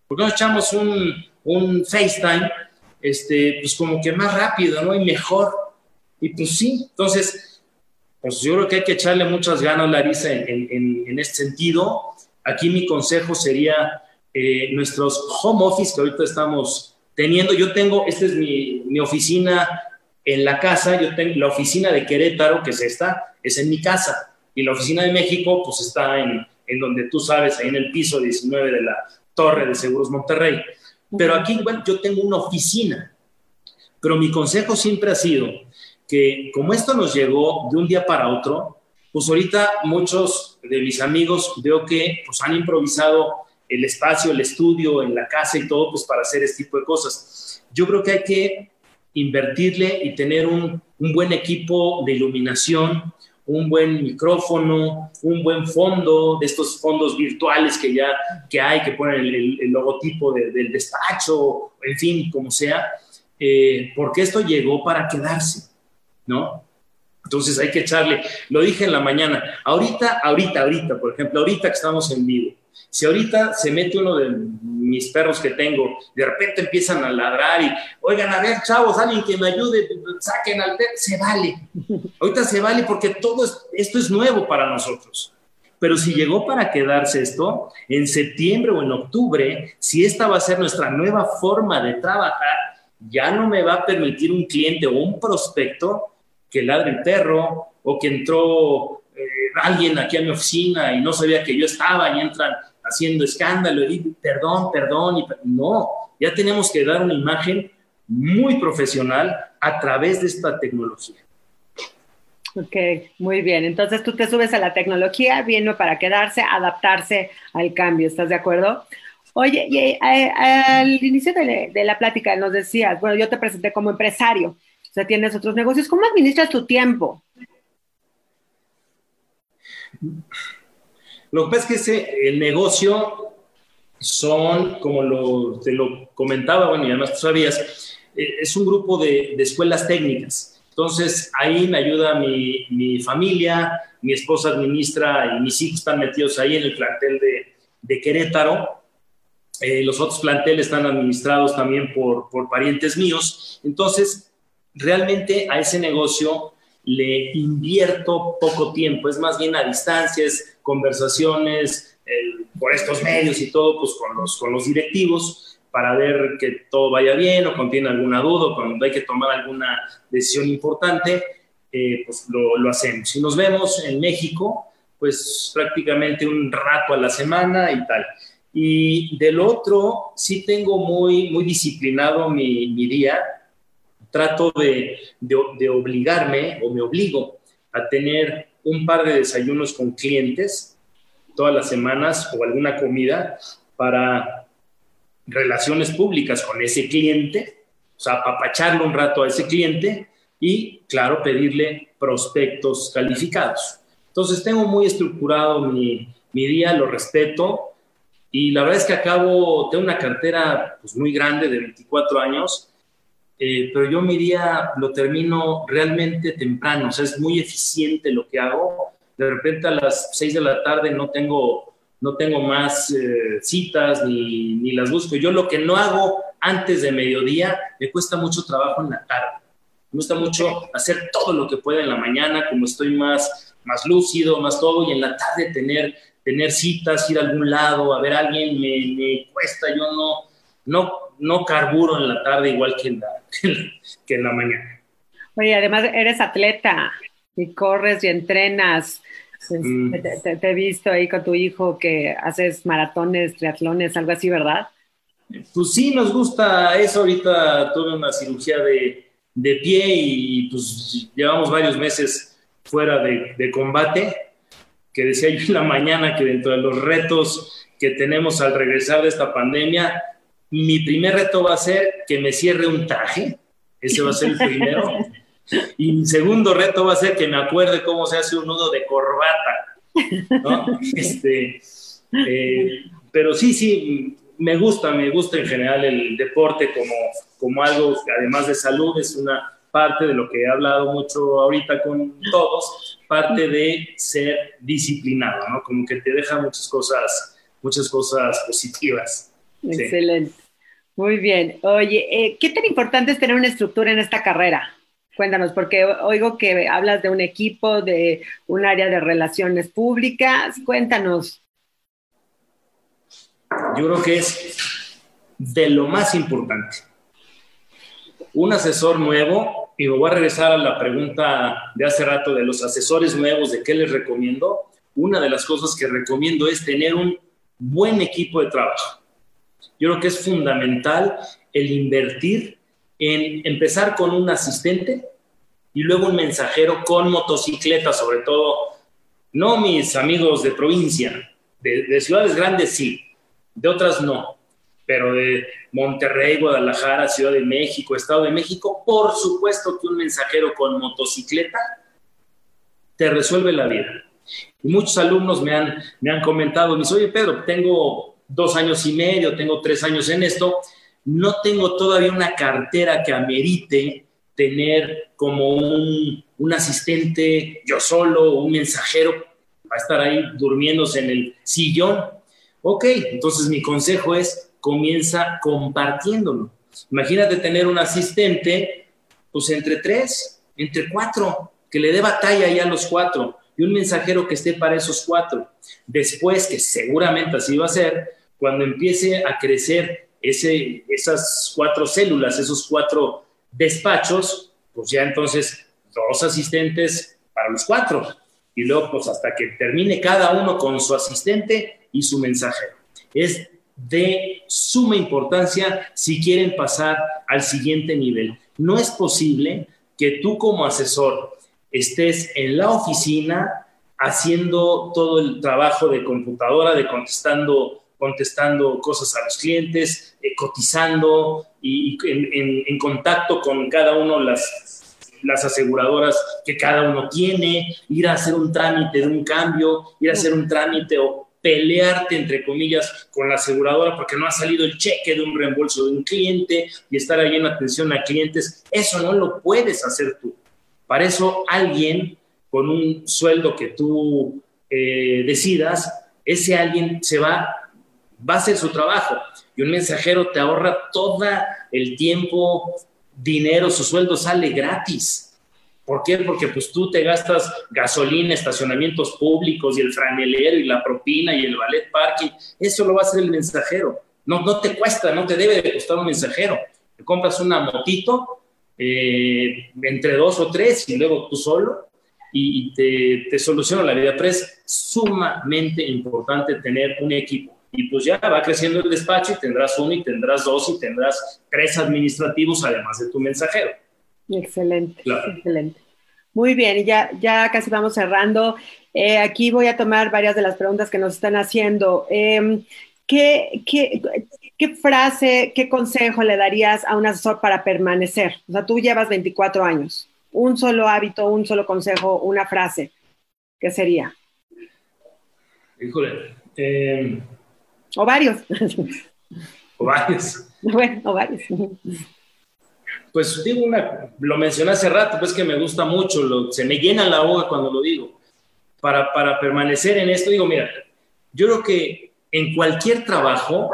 ¿Por qué no nos echamos un, un FaceTime? Este, pues como que más rápido, ¿no? Y mejor. Y pues sí, entonces, pues yo creo que hay que echarle muchas ganas, Larisa, en, en, en este sentido. Aquí mi consejo sería eh, nuestros home office que ahorita estamos teniendo. Yo tengo, esta es mi, mi oficina en la casa, yo tengo la oficina de Querétaro, que es esta, es en mi casa. Y la oficina de México, pues está en, en donde tú sabes, ahí en el piso 19 de la Torre de Seguros Monterrey. Pero aquí, bueno, yo tengo una oficina. Pero mi consejo siempre ha sido que como esto nos llegó de un día para otro, pues ahorita muchos de mis amigos veo que pues han improvisado el espacio, el estudio, en la casa y todo, pues para hacer este tipo de cosas. Yo creo que hay que invertirle y tener un, un buen equipo de iluminación, un buen micrófono, un buen fondo, de estos fondos virtuales que ya que hay, que ponen el, logotipo del despacho, en fin, como sea, eh, porque esto llegó para quedarse, ¿no? Entonces hay que echarle, lo dije en la mañana, ahorita, ahorita, ahorita, por ejemplo, ahorita que estamos en vivo, si ahorita se mete uno de mis perros que tengo, de repente empiezan a ladrar y, oigan, a ver, chavos, alguien que me ayude, saquen al perro, se vale. Ahorita se vale porque todo esto es nuevo para nosotros. Pero si llegó para quedarse esto, en septiembre o en octubre, si esta va a ser nuestra nueva forma de trabajar, ya no me va a permitir un cliente o un prospecto que ladre el perro o que entró eh, alguien aquí a mi oficina y no sabía que yo estaba y entran haciendo escándalo y perdón, perdón, y no, ya tenemos que dar una imagen muy profesional a través de esta tecnología. Ok, muy bien. Entonces tú te subes a la tecnología, viene para quedarse, adaptarse al cambio, ¿estás de acuerdo? Oye, y, eh, al inicio de, de, la plática nos decías, bueno, yo te presenté como empresario, sea, tienes otros negocios. ¿Cómo administras tu tiempo? Lo que pasa es que ese, el negocio son, como lo, te lo comentaba, bueno, y además tú sabías, eh, es un grupo de, de, escuelas técnicas. Entonces, ahí me ayuda mi, mi, familia, mi esposa administra y mis hijos están metidos ahí en el plantel de, de Querétaro. Eh, los otros planteles están administrados también por, por parientes míos. Entonces, realmente a ese negocio le invierto poco tiempo, es más bien a distancias, conversaciones por estos medios y todo, pues con los, con los directivos para ver que todo vaya bien o contiene alguna duda o cuando hay que tomar alguna decisión importante, eh, pues lo, lo, hacemos. Si nos vemos en México, pues prácticamente un rato a la semana y tal. Y del otro, sí tengo muy, muy disciplinado mi, mi día trato de, de, obligarme o me obligo a tener un par de desayunos con clientes todas las semanas o alguna comida para relaciones públicas con ese cliente, o sea, apapacharlo un rato a ese cliente y, claro, pedirle prospectos calificados. Entonces, tengo muy estructurado mi, mi día, lo respeto y la verdad es que acabo, tengo una cartera pues, muy grande de 24 años eh, pero yo mi día lo termino realmente temprano, o sea, es muy eficiente lo que hago. De repente a las 6 de la tarde no tengo, no tengo más eh, citas ni, ni, las busco. Yo lo que no hago antes de mediodía me cuesta mucho trabajo en la tarde. Me gusta mucho hacer todo lo que pueda en la mañana, como estoy más, más lúcido, más todo, y en la tarde tener, tener citas, ir a algún lado, a ver a alguien, me, me cuesta, yo no, no, no carburo en la tarde igual que en la, que en la mañana. Oye, además eres atleta y corres y entrenas. Mm. Te, te, he visto ahí con tu hijo que haces maratones, triatlones, algo así, ¿verdad? Pues sí, nos gusta eso. Ahorita tuve una cirugía de, de pie y pues llevamos varios meses fuera de, de combate, que decía yo en la mañana que dentro de los retos que tenemos al regresar de esta pandemia, mi primer reto va a ser que me cierre un traje, ese va a ser el primero. Y mi segundo reto va a ser que me acuerde cómo se hace un nudo de corbata. ¿no? Este, eh, pero sí, sí, me gusta, me gusta en general el deporte como, como algo, además de salud, es una parte de lo que he hablado mucho ahorita con todos, parte de ser disciplinado, ¿no? Como que te deja muchas cosas, muchas cosas positivas. Excelente. Muy bien. Oye, eh, ¿qué tan importante es tener una estructura en esta carrera? Cuéntanos, porque oigo que hablas de un equipo, de un área de relaciones públicas. Cuéntanos. Yo creo que es de lo más importante. Un asesor nuevo, y me voy a regresar a la pregunta de hace rato de los asesores nuevos, de qué les recomiendo. Una de las cosas que recomiendo es tener un buen equipo de trabajo yo creo que es fundamental el invertir en empezar con un asistente y luego un mensajero con motocicleta, sobre todo, no mis amigos de provincia, de, ciudades grandes sí, de otras no, pero de Monterrey, Guadalajara, Ciudad de México, Estado de México, por supuesto que un mensajero con motocicleta te resuelve la vida. Y muchos alumnos me han, me han comentado, me oye Pedro, tengo dos años y medio, tengo tres años en esto, no tengo todavía una cartera que amerite tener como un, asistente yo solo, un mensajero, va a estar ahí durmiéndose en el sillón. Ok, entonces mi consejo es, comienza compartiéndolo. Imagínate tener un asistente, pues entre tres, entre cuatro, que le dé batalla ya a los cuatro y un mensajero que esté para esos cuatro. Después, que seguramente así va a ser, cuando empiece a crecer ese, esas cuatro células, esos cuatro despachos, pues ya entonces dos asistentes para los cuatro. Y luego, pues hasta que termine cada uno con su asistente y su mensajero. Es de suma importancia si quieren pasar al siguiente nivel. No es posible que tú como asesor estés en la oficina haciendo todo el trabajo de computadora, de contestando contestando cosas a los clientes, eh, cotizando y, en, contacto con cada uno las, las aseguradoras que cada uno tiene, ir a hacer un trámite de un cambio, ir a hacer un trámite o pelearte, entre comillas, con la aseguradora porque no ha salido el cheque de un reembolso de un cliente y estar ahí en atención a clientes. Eso no lo puedes hacer tú. Para eso alguien con un sueldo que tú eh, decidas, ese alguien se va va a hacer su trabajo. Y un mensajero te ahorra todo el tiempo, dinero, su sueldo sale gratis. ¿Por qué? Porque pues tú te gastas gasolina, estacionamientos públicos y el franelero y la propina y el ballet parking. Eso lo va a hacer el mensajero. No, no te cuesta, no te debe de costar un mensajero. Te compras una motito eh, entre dos o tres y luego tú solo y, te, te soluciona la vida. Pero es sumamente importante tener un equipo y pues ya va creciendo el despacho y tendrás uno y tendrás dos y tendrás tres administrativos además de tu mensajero. Excelente, excelente. Muy bien, y ya, ya casi vamos cerrando. Eh, aquí voy a tomar varias de las preguntas que nos están haciendo. Em, ¿qué, qué, qué, frase, qué consejo le darías a un asesor para permanecer? O sea, tú llevas 24 años. Un solo hábito, un solo consejo, una frase. ¿Qué sería? Híjole. Eh, o varios. O varios. Bueno, o varios. Pues digo una, lo mencioné hace rato, pues que me gusta mucho, se me llena la boca cuando lo digo. Para, para permanecer en esto, digo, mira, yo creo que en cualquier trabajo,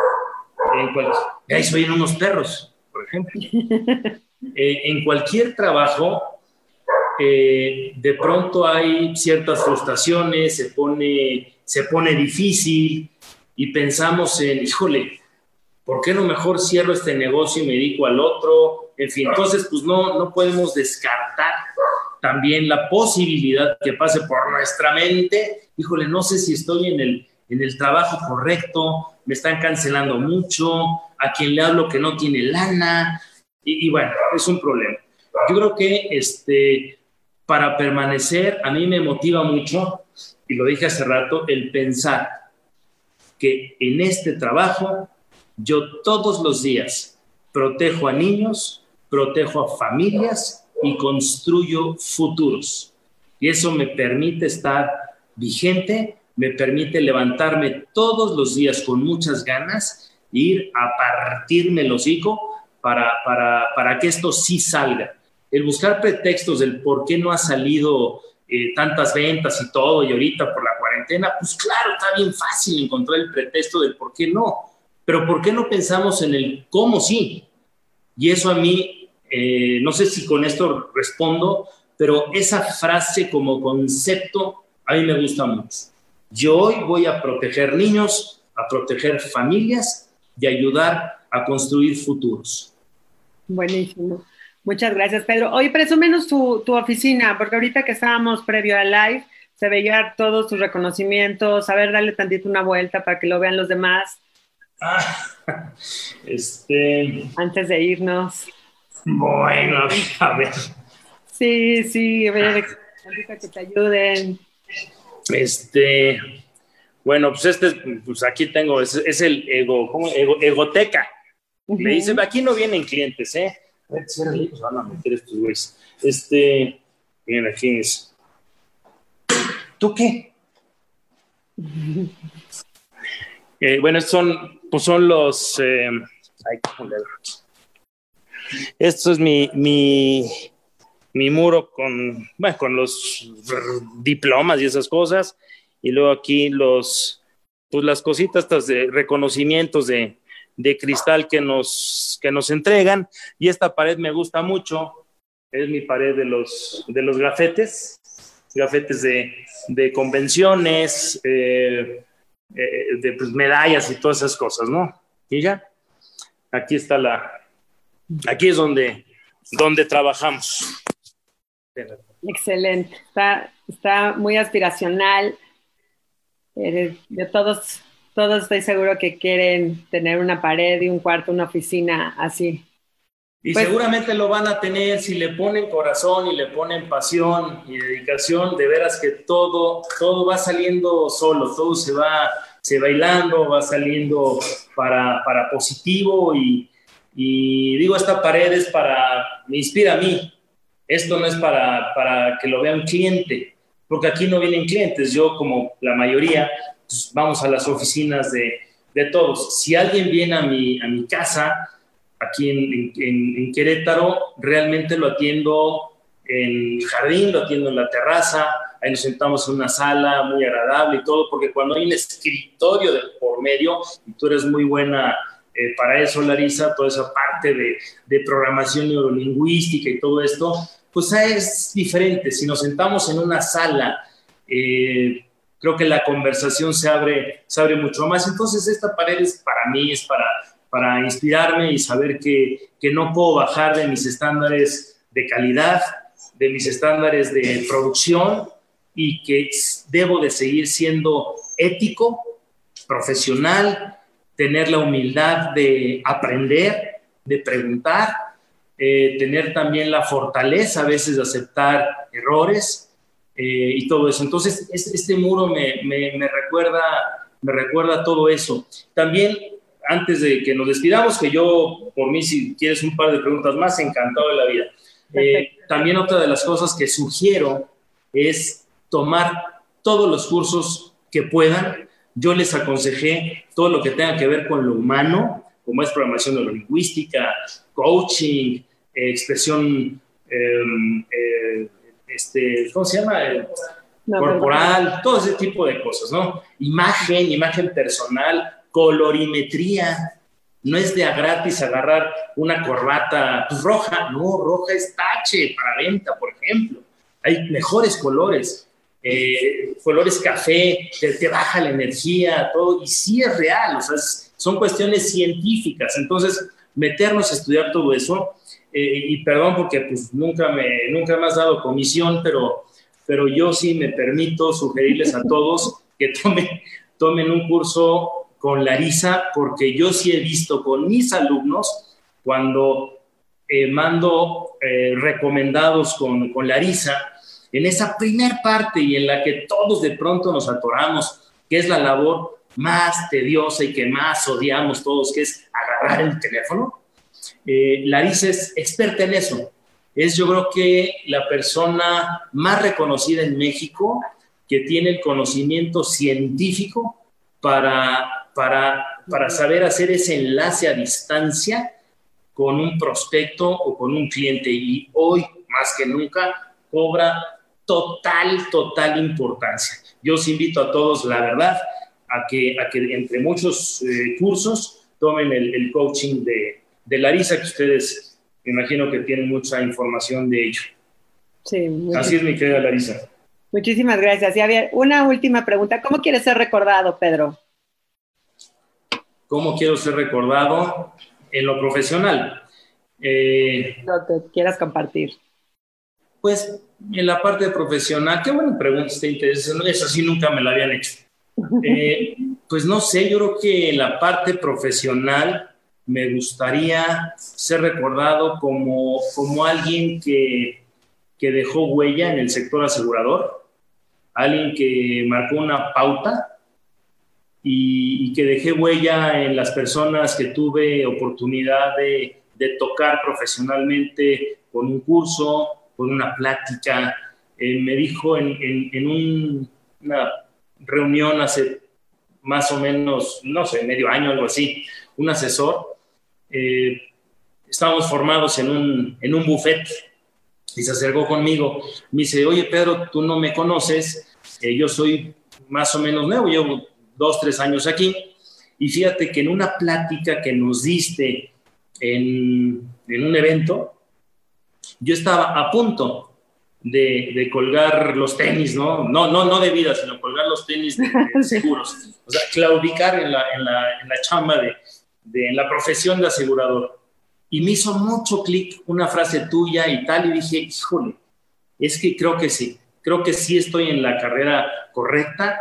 en cual, ahí se oyen unos perros, por ejemplo. Eh, en cualquier trabajo, eh, de pronto hay ciertas frustraciones, se pone, se pone difícil, y pensamos en, híjole, ¿por qué no mejor cierro este negocio y me dedico al otro? En fin, entonces pues no, no podemos descartar también la posibilidad que pase por nuestra mente, híjole, no sé si estoy en el, en el trabajo correcto, me están cancelando mucho, a quien le hablo que no tiene lana, y, y bueno, es un problema. Yo creo que este, para permanecer, a mí me motiva mucho, y lo dije hace rato, el pensar que en este trabajo yo todos los días protejo a niños, protejo a familias y construyo futuros. Y eso me permite estar vigente, me permite levantarme todos los días con muchas ganas, ir a partirme el hocico para, para, para que esto sí salga. El buscar pretextos del por qué no ha salido eh, tantas ventas y todo, y ahorita por la cuarentena, pues claro, está bien fácil encontrar el pretexto del por qué no. Pero ¿por qué no pensamos en el cómo sí? Y eso a mí, eh, no sé si con esto respondo, pero esa frase como concepto a mí me gusta mucho. Yo hoy voy a proteger niños, a proteger familias y ayudar a construir futuros. Buenísimo. Muchas gracias, Pedro. Hoy presúmenos tu, tu oficina, porque ahorita que estábamos previo al live, se veía todos tus reconocimientos. A ver, dale tantito una vuelta para que lo vean los demás. Ah, este. Antes de irnos. Bueno, a ver. Sí, sí, a ver, que te ayuden. Este, bueno, pues este, pues aquí tengo, es, es el ego, ¿cómo? Ego, egoteca. Me dice, aquí no vienen clientes, ¿eh? Pues van a meter estos güeyes. Este, miren, aquí es. ¿Tú qué? Eh, bueno, estos son, pues son los. Eh, ay, esto es mi, mi, mi muro con, bueno, con los diplomas y esas cosas. Y luego aquí los, pues las cositas estas de reconocimientos de, de cristal que nos, que nos entregan. Y esta pared me gusta mucho. Es mi pared de los, de los gafetes, gafetes de, de convenciones, eh, eh, de pues, medallas y todas esas cosas, ¿no? Y ya, aquí está la, aquí es donde, donde trabajamos. Excelente, está, está muy aspiracional. de todos, todos estoy seguro que quieren tener una pared y un cuarto, una oficina así. Y pues seguramente lo van a tener si le ponen corazón y le ponen pasión y dedicación, de veras que todo, todo va saliendo solo, todo se va, se bailando, va saliendo para, para positivo y, y digo, esta pared es para, me inspira a mí, esto no es para, para que lo vea un cliente, porque aquí no vienen clientes. Yo, como la mayoría, pues, vamos a las oficinas de, de, todos. Si alguien viene a mi, a mi casa, aquí en, en, Querétaro, realmente lo atiendo en el jardín, lo atiendo en la terraza, ahí nos sentamos en una sala muy agradable y todo, porque cuando hay un escritorio por medio y tú eres muy buena eh, para eso, Larisa, toda esa parte de, programación neurolingüística y todo esto, pues es diferente. Si nos sentamos en una sala, eh, creo que la conversación se abre, se abre mucho más. Entonces, esta pared es para mí, es para, para inspirarme y saber que, que no puedo bajar de mis estándares de calidad, de mis estándares de producción y que debo de seguir siendo ético, profesional, tener la humildad de aprender, de preguntar, eh, tener también la fortaleza a veces de aceptar errores eh, y todo eso. Entonces, este, muro me, me, recuerda, me recuerda todo eso. También, antes de que nos despidamos, que yo, por mí, si quieres un par de preguntas más, encantado de la vida. Eh, también otra de las cosas que sugiero es tomar todos los cursos que puedan, yo les aconsejé todo lo que tenga que ver con lo humano, como es programación neurolingüística, coaching, eh, expresión, em, eh, este, ¿cómo se llama? Corporal, todo ese tipo de cosas, ¿no? Imagen, imagen personal, colorimetría. No es de a gratis agarrar una corbata pues, roja, no, roja es tache para venta, por ejemplo. Hay mejores colores eh, colores café, te, baja la energía, todo, y sí es real, o sea, son cuestiones científicas. Entonces, meternos a estudiar todo eso, eh, y perdón porque pues nunca me, nunca me has dado comisión, pero, pero yo sí me permito sugerirles a todos que tomen, tomen un curso con Larisa, porque yo sí he visto con mis alumnos cuando eh, mando recomendados con, con Larisa, en esa primer parte y en la que todos de pronto nos atoramos, que es la labor más tediosa y que más odiamos todos, que es agarrar el teléfono. Eh, Larisa es experta en eso. Es yo creo que la persona más reconocida en México que tiene el conocimiento científico para, para, para saber hacer ese enlace a distancia con un prospecto o con un cliente y hoy más que nunca cobra total, total importancia. Yo os invito a todos, la verdad, a que, a que entre muchos eh, cursos tomen el, coaching de, de, Larisa, que ustedes me imagino que tienen mucha información de ello. Sí, Así es, mi querida Larisa. Muchísimas gracias. Y había una última pregunta. ¿Cómo quieres ser recordado, Pedro? ¿Cómo quiero ser recordado? en lo profesional. Eh, no te quieras compartir. Pues en la parte profesional, qué buena pregunta, está interesante. Eso sí nunca me la habían hecho. Eh, pues no sé, yo creo que en la parte profesional me gustaría ser recordado como, como alguien que, que dejó huella en el sector asegurador, alguien que marcó una pauta y, que dejé huella en las personas que tuve oportunidad de, tocar profesionalmente con un curso, con una plática. Eh, me dijo en, una reunión hace más o menos, no sé, medio año, algo así, un asesor. Eh, estábamos formados en un, en un buffet y se acercó conmigo. Me dice, oye Pedro, tú no me conoces, eh, yo soy más o menos nuevo, llevo dos, tres años aquí. Y fíjate que en una plática que nos diste en, un evento, yo estaba a punto de, colgar los tenis, ¿no? No, no, no de vida, sino colgar los tenis de, seguros. O sea, claudicar en la, en la, en la chamba de, de, en la profesión de asegurador. Y me hizo mucho clic una frase tuya y tal, y dije, híjole, es que creo que sí, creo que sí estoy en la carrera correcta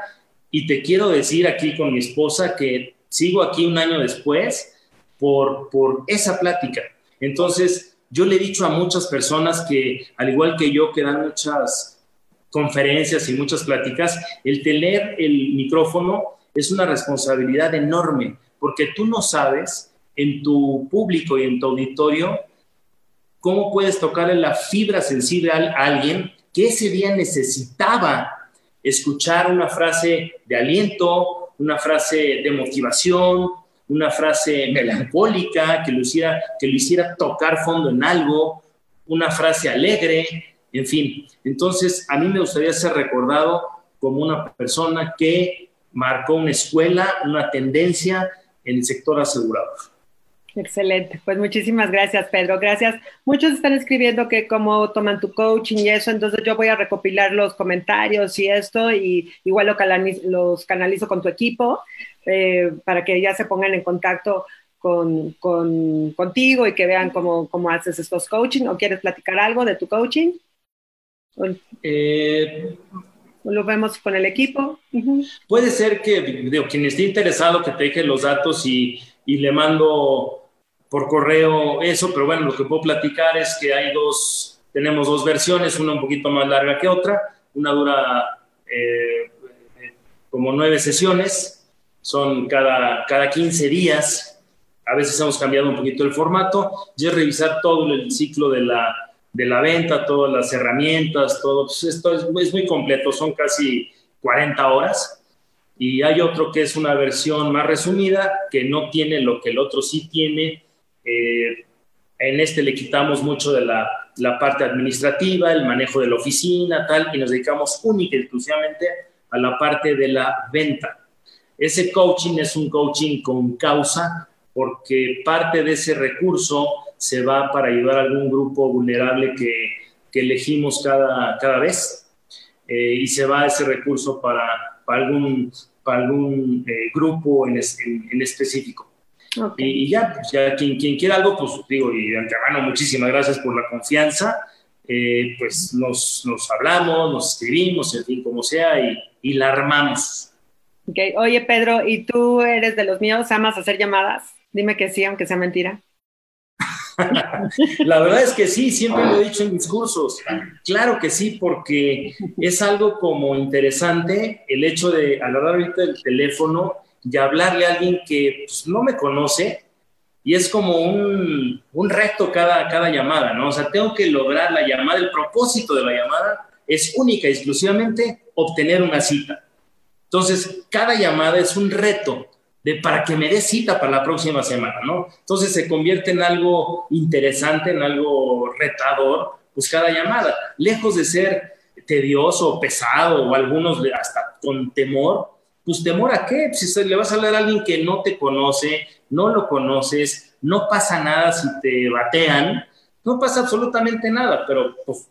y te quiero decir aquí con mi esposa que sigo aquí un año después por, por esa plática. Entonces, yo le he dicho a muchas personas que, al igual que yo, que dan muchas conferencias y muchas pláticas, el tener el micrófono es una responsabilidad enorme, porque tú no sabes en tu público y en tu auditorio cómo puedes tocarle la fibra sensible a alguien que ese día necesitaba escuchar una frase de aliento, una frase de motivación, una frase melancólica que lo hiciera, que lo hiciera tocar fondo en algo, una frase alegre, en fin. Entonces, a mí me gustaría ser recordado como una persona que marcó una escuela, una tendencia en el sector asegurador. Excelente, pues muchísimas gracias Pedro, gracias. Muchos están escribiendo que cómo toman tu coaching y eso, entonces yo voy a recopilar los comentarios y esto y igual lo los canalizo con tu equipo eh, para que ya se pongan en contacto con, contigo y que vean cómo, cómo, haces estos coaching o quieres platicar algo de tu coaching. Eh, lo vemos con el equipo. Puede ser que digo, quien esté interesado que te deje los datos y, y le mando por correo eso, pero bueno, lo que puedo platicar es que hay dos, tenemos dos versiones, una un poquito más larga que otra, una dura eh, como nueve sesiones, son cada, cada 15 días, a veces hemos cambiado un poquito el formato, y es revisar todo el ciclo de la, de la venta, todas las herramientas, todo, pues esto es, es muy completo, son casi 40 horas. Y hay otro que es una versión más resumida, que no tiene lo que el otro sí tiene, eh, en este le quitamos mucho de la, la, parte administrativa, el manejo de la oficina, tal, y nos dedicamos única y exclusivamente a la parte de la venta. Ese coaching es un coaching con causa porque parte de ese recurso se va para ayudar a algún grupo vulnerable que, que elegimos cada, cada vez eh, y se va ese recurso para, para algún, para algún eh, grupo en, en, en específico. Y, ya, pues ya quien, quien quiera algo, pues digo, y de antemano, muchísimas gracias por la confianza. Eh, pues nos, nos, hablamos, nos escribimos, en fin, como sea, y, y la armamos. Okay. Oye, Pedro, ¿y tú eres de los míos? ¿Amas hacer llamadas? Dime que sí, aunque sea mentira. la verdad es que sí, siempre lo he dicho en discursos. Claro que sí, porque es algo como interesante el hecho de agarrar ahorita el teléfono y hablarle a alguien que pues, no me conoce y es como un, un, reto cada, cada llamada, ¿no? O sea, tengo que lograr la llamada, el propósito de la llamada es única y exclusivamente obtener una cita. Entonces, cada llamada es un reto de, para que me dé cita para la próxima semana, ¿no? Entonces se convierte en algo interesante, en algo retador, pues cada llamada, lejos de ser tedioso, pesado o algunos hasta con temor, pues temor a qué? Si le vas a hablar a alguien que no te conoce, no lo conoces, no pasa nada si te batean, no pasa absolutamente nada, pero pues,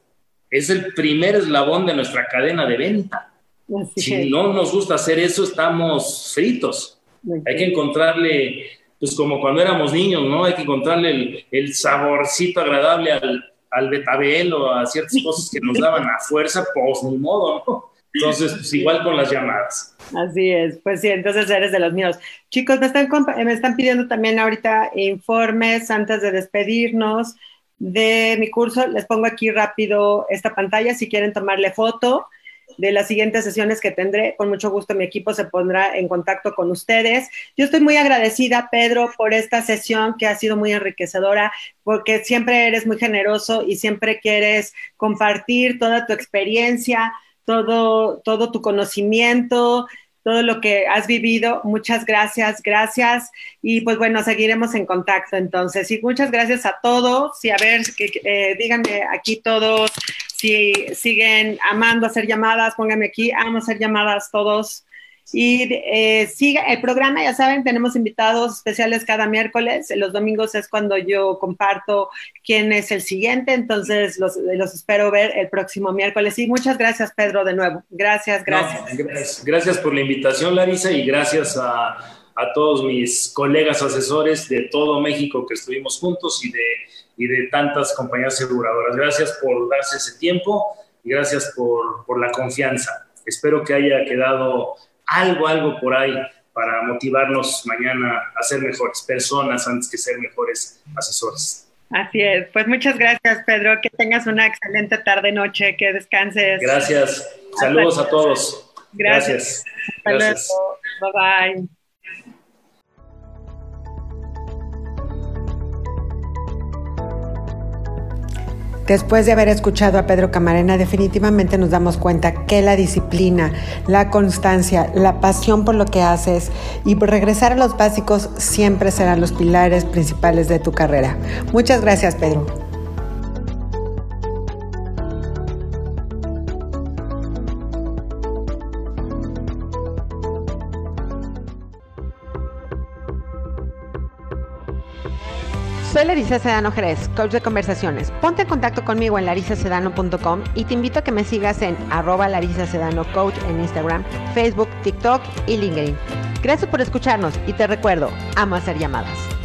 es el primer eslabón de nuestra cadena de venta. si no nos gusta hacer eso, estamos fritos. Hay que encontrarle, pues como cuando éramos niños, ¿no? Hay que encontrarle el, saborcito agradable al, al betabel o a ciertas cosas que nos daban a fuerza, pues ni modo, ¿no? Entonces, pues igual con las llamadas. Así es, pues sí, entonces eres de los míos. Chicos, me están, me están pidiendo también ahorita informes antes de despedirnos de mi curso. Les pongo aquí rápido esta pantalla si quieren tomarle foto de las siguientes sesiones que tendré. Con mucho gusto mi equipo se pondrá en contacto con ustedes. Yo estoy muy agradecida, Pedro, por esta sesión que ha sido muy enriquecedora, porque siempre eres muy generoso y siempre quieres compartir toda tu experiencia, todo, todo tu conocimiento, todo lo que has vivido. Muchas gracias, gracias. Y pues bueno, seguiremos en contacto entonces. Y muchas gracias a todos. Y a ver, eh, díganme aquí todos si siguen amando hacer llamadas, pónganme aquí, amo hacer llamadas todos. Y eh, siga el programa, ya saben, tenemos invitados especiales cada miércoles. Los domingos es cuando yo comparto quién es el siguiente, entonces los, los espero ver el próximo miércoles. Y muchas gracias, Pedro, de nuevo. Gracias, gracias. gracias, por la invitación, Larisa, y gracias a, a, todos mis colegas asesores de todo México que estuvimos juntos y de, y de tantas compañías aseguradoras. Gracias por darse ese tiempo y gracias por, por la confianza. Espero que haya quedado algo, algo por ahí para motivarnos mañana a ser mejores personas antes que ser mejores asesores. Así es. Pues muchas gracias, Pedro. Que tengas una excelente tarde, noche, que descanses. Gracias. Saludos a todos. Gracias. gracias. Bye bye. Después de haber escuchado a Pedro Camarena, definitivamente nos damos cuenta que la disciplina, la constancia, la pasión por lo que haces y por regresar a los básicos siempre serán los pilares principales de tu carrera. Muchas gracias, Pedro. Soy Larisa Sedano Jerez, coach de conversaciones. Ponte en contacto conmigo en larisasedano.com y te invito a que me sigas en arroba Larisa Sedano Coach en Instagram, Facebook, TikTok y LinkedIn. Gracias por escucharnos y te recuerdo, amo hacer llamadas.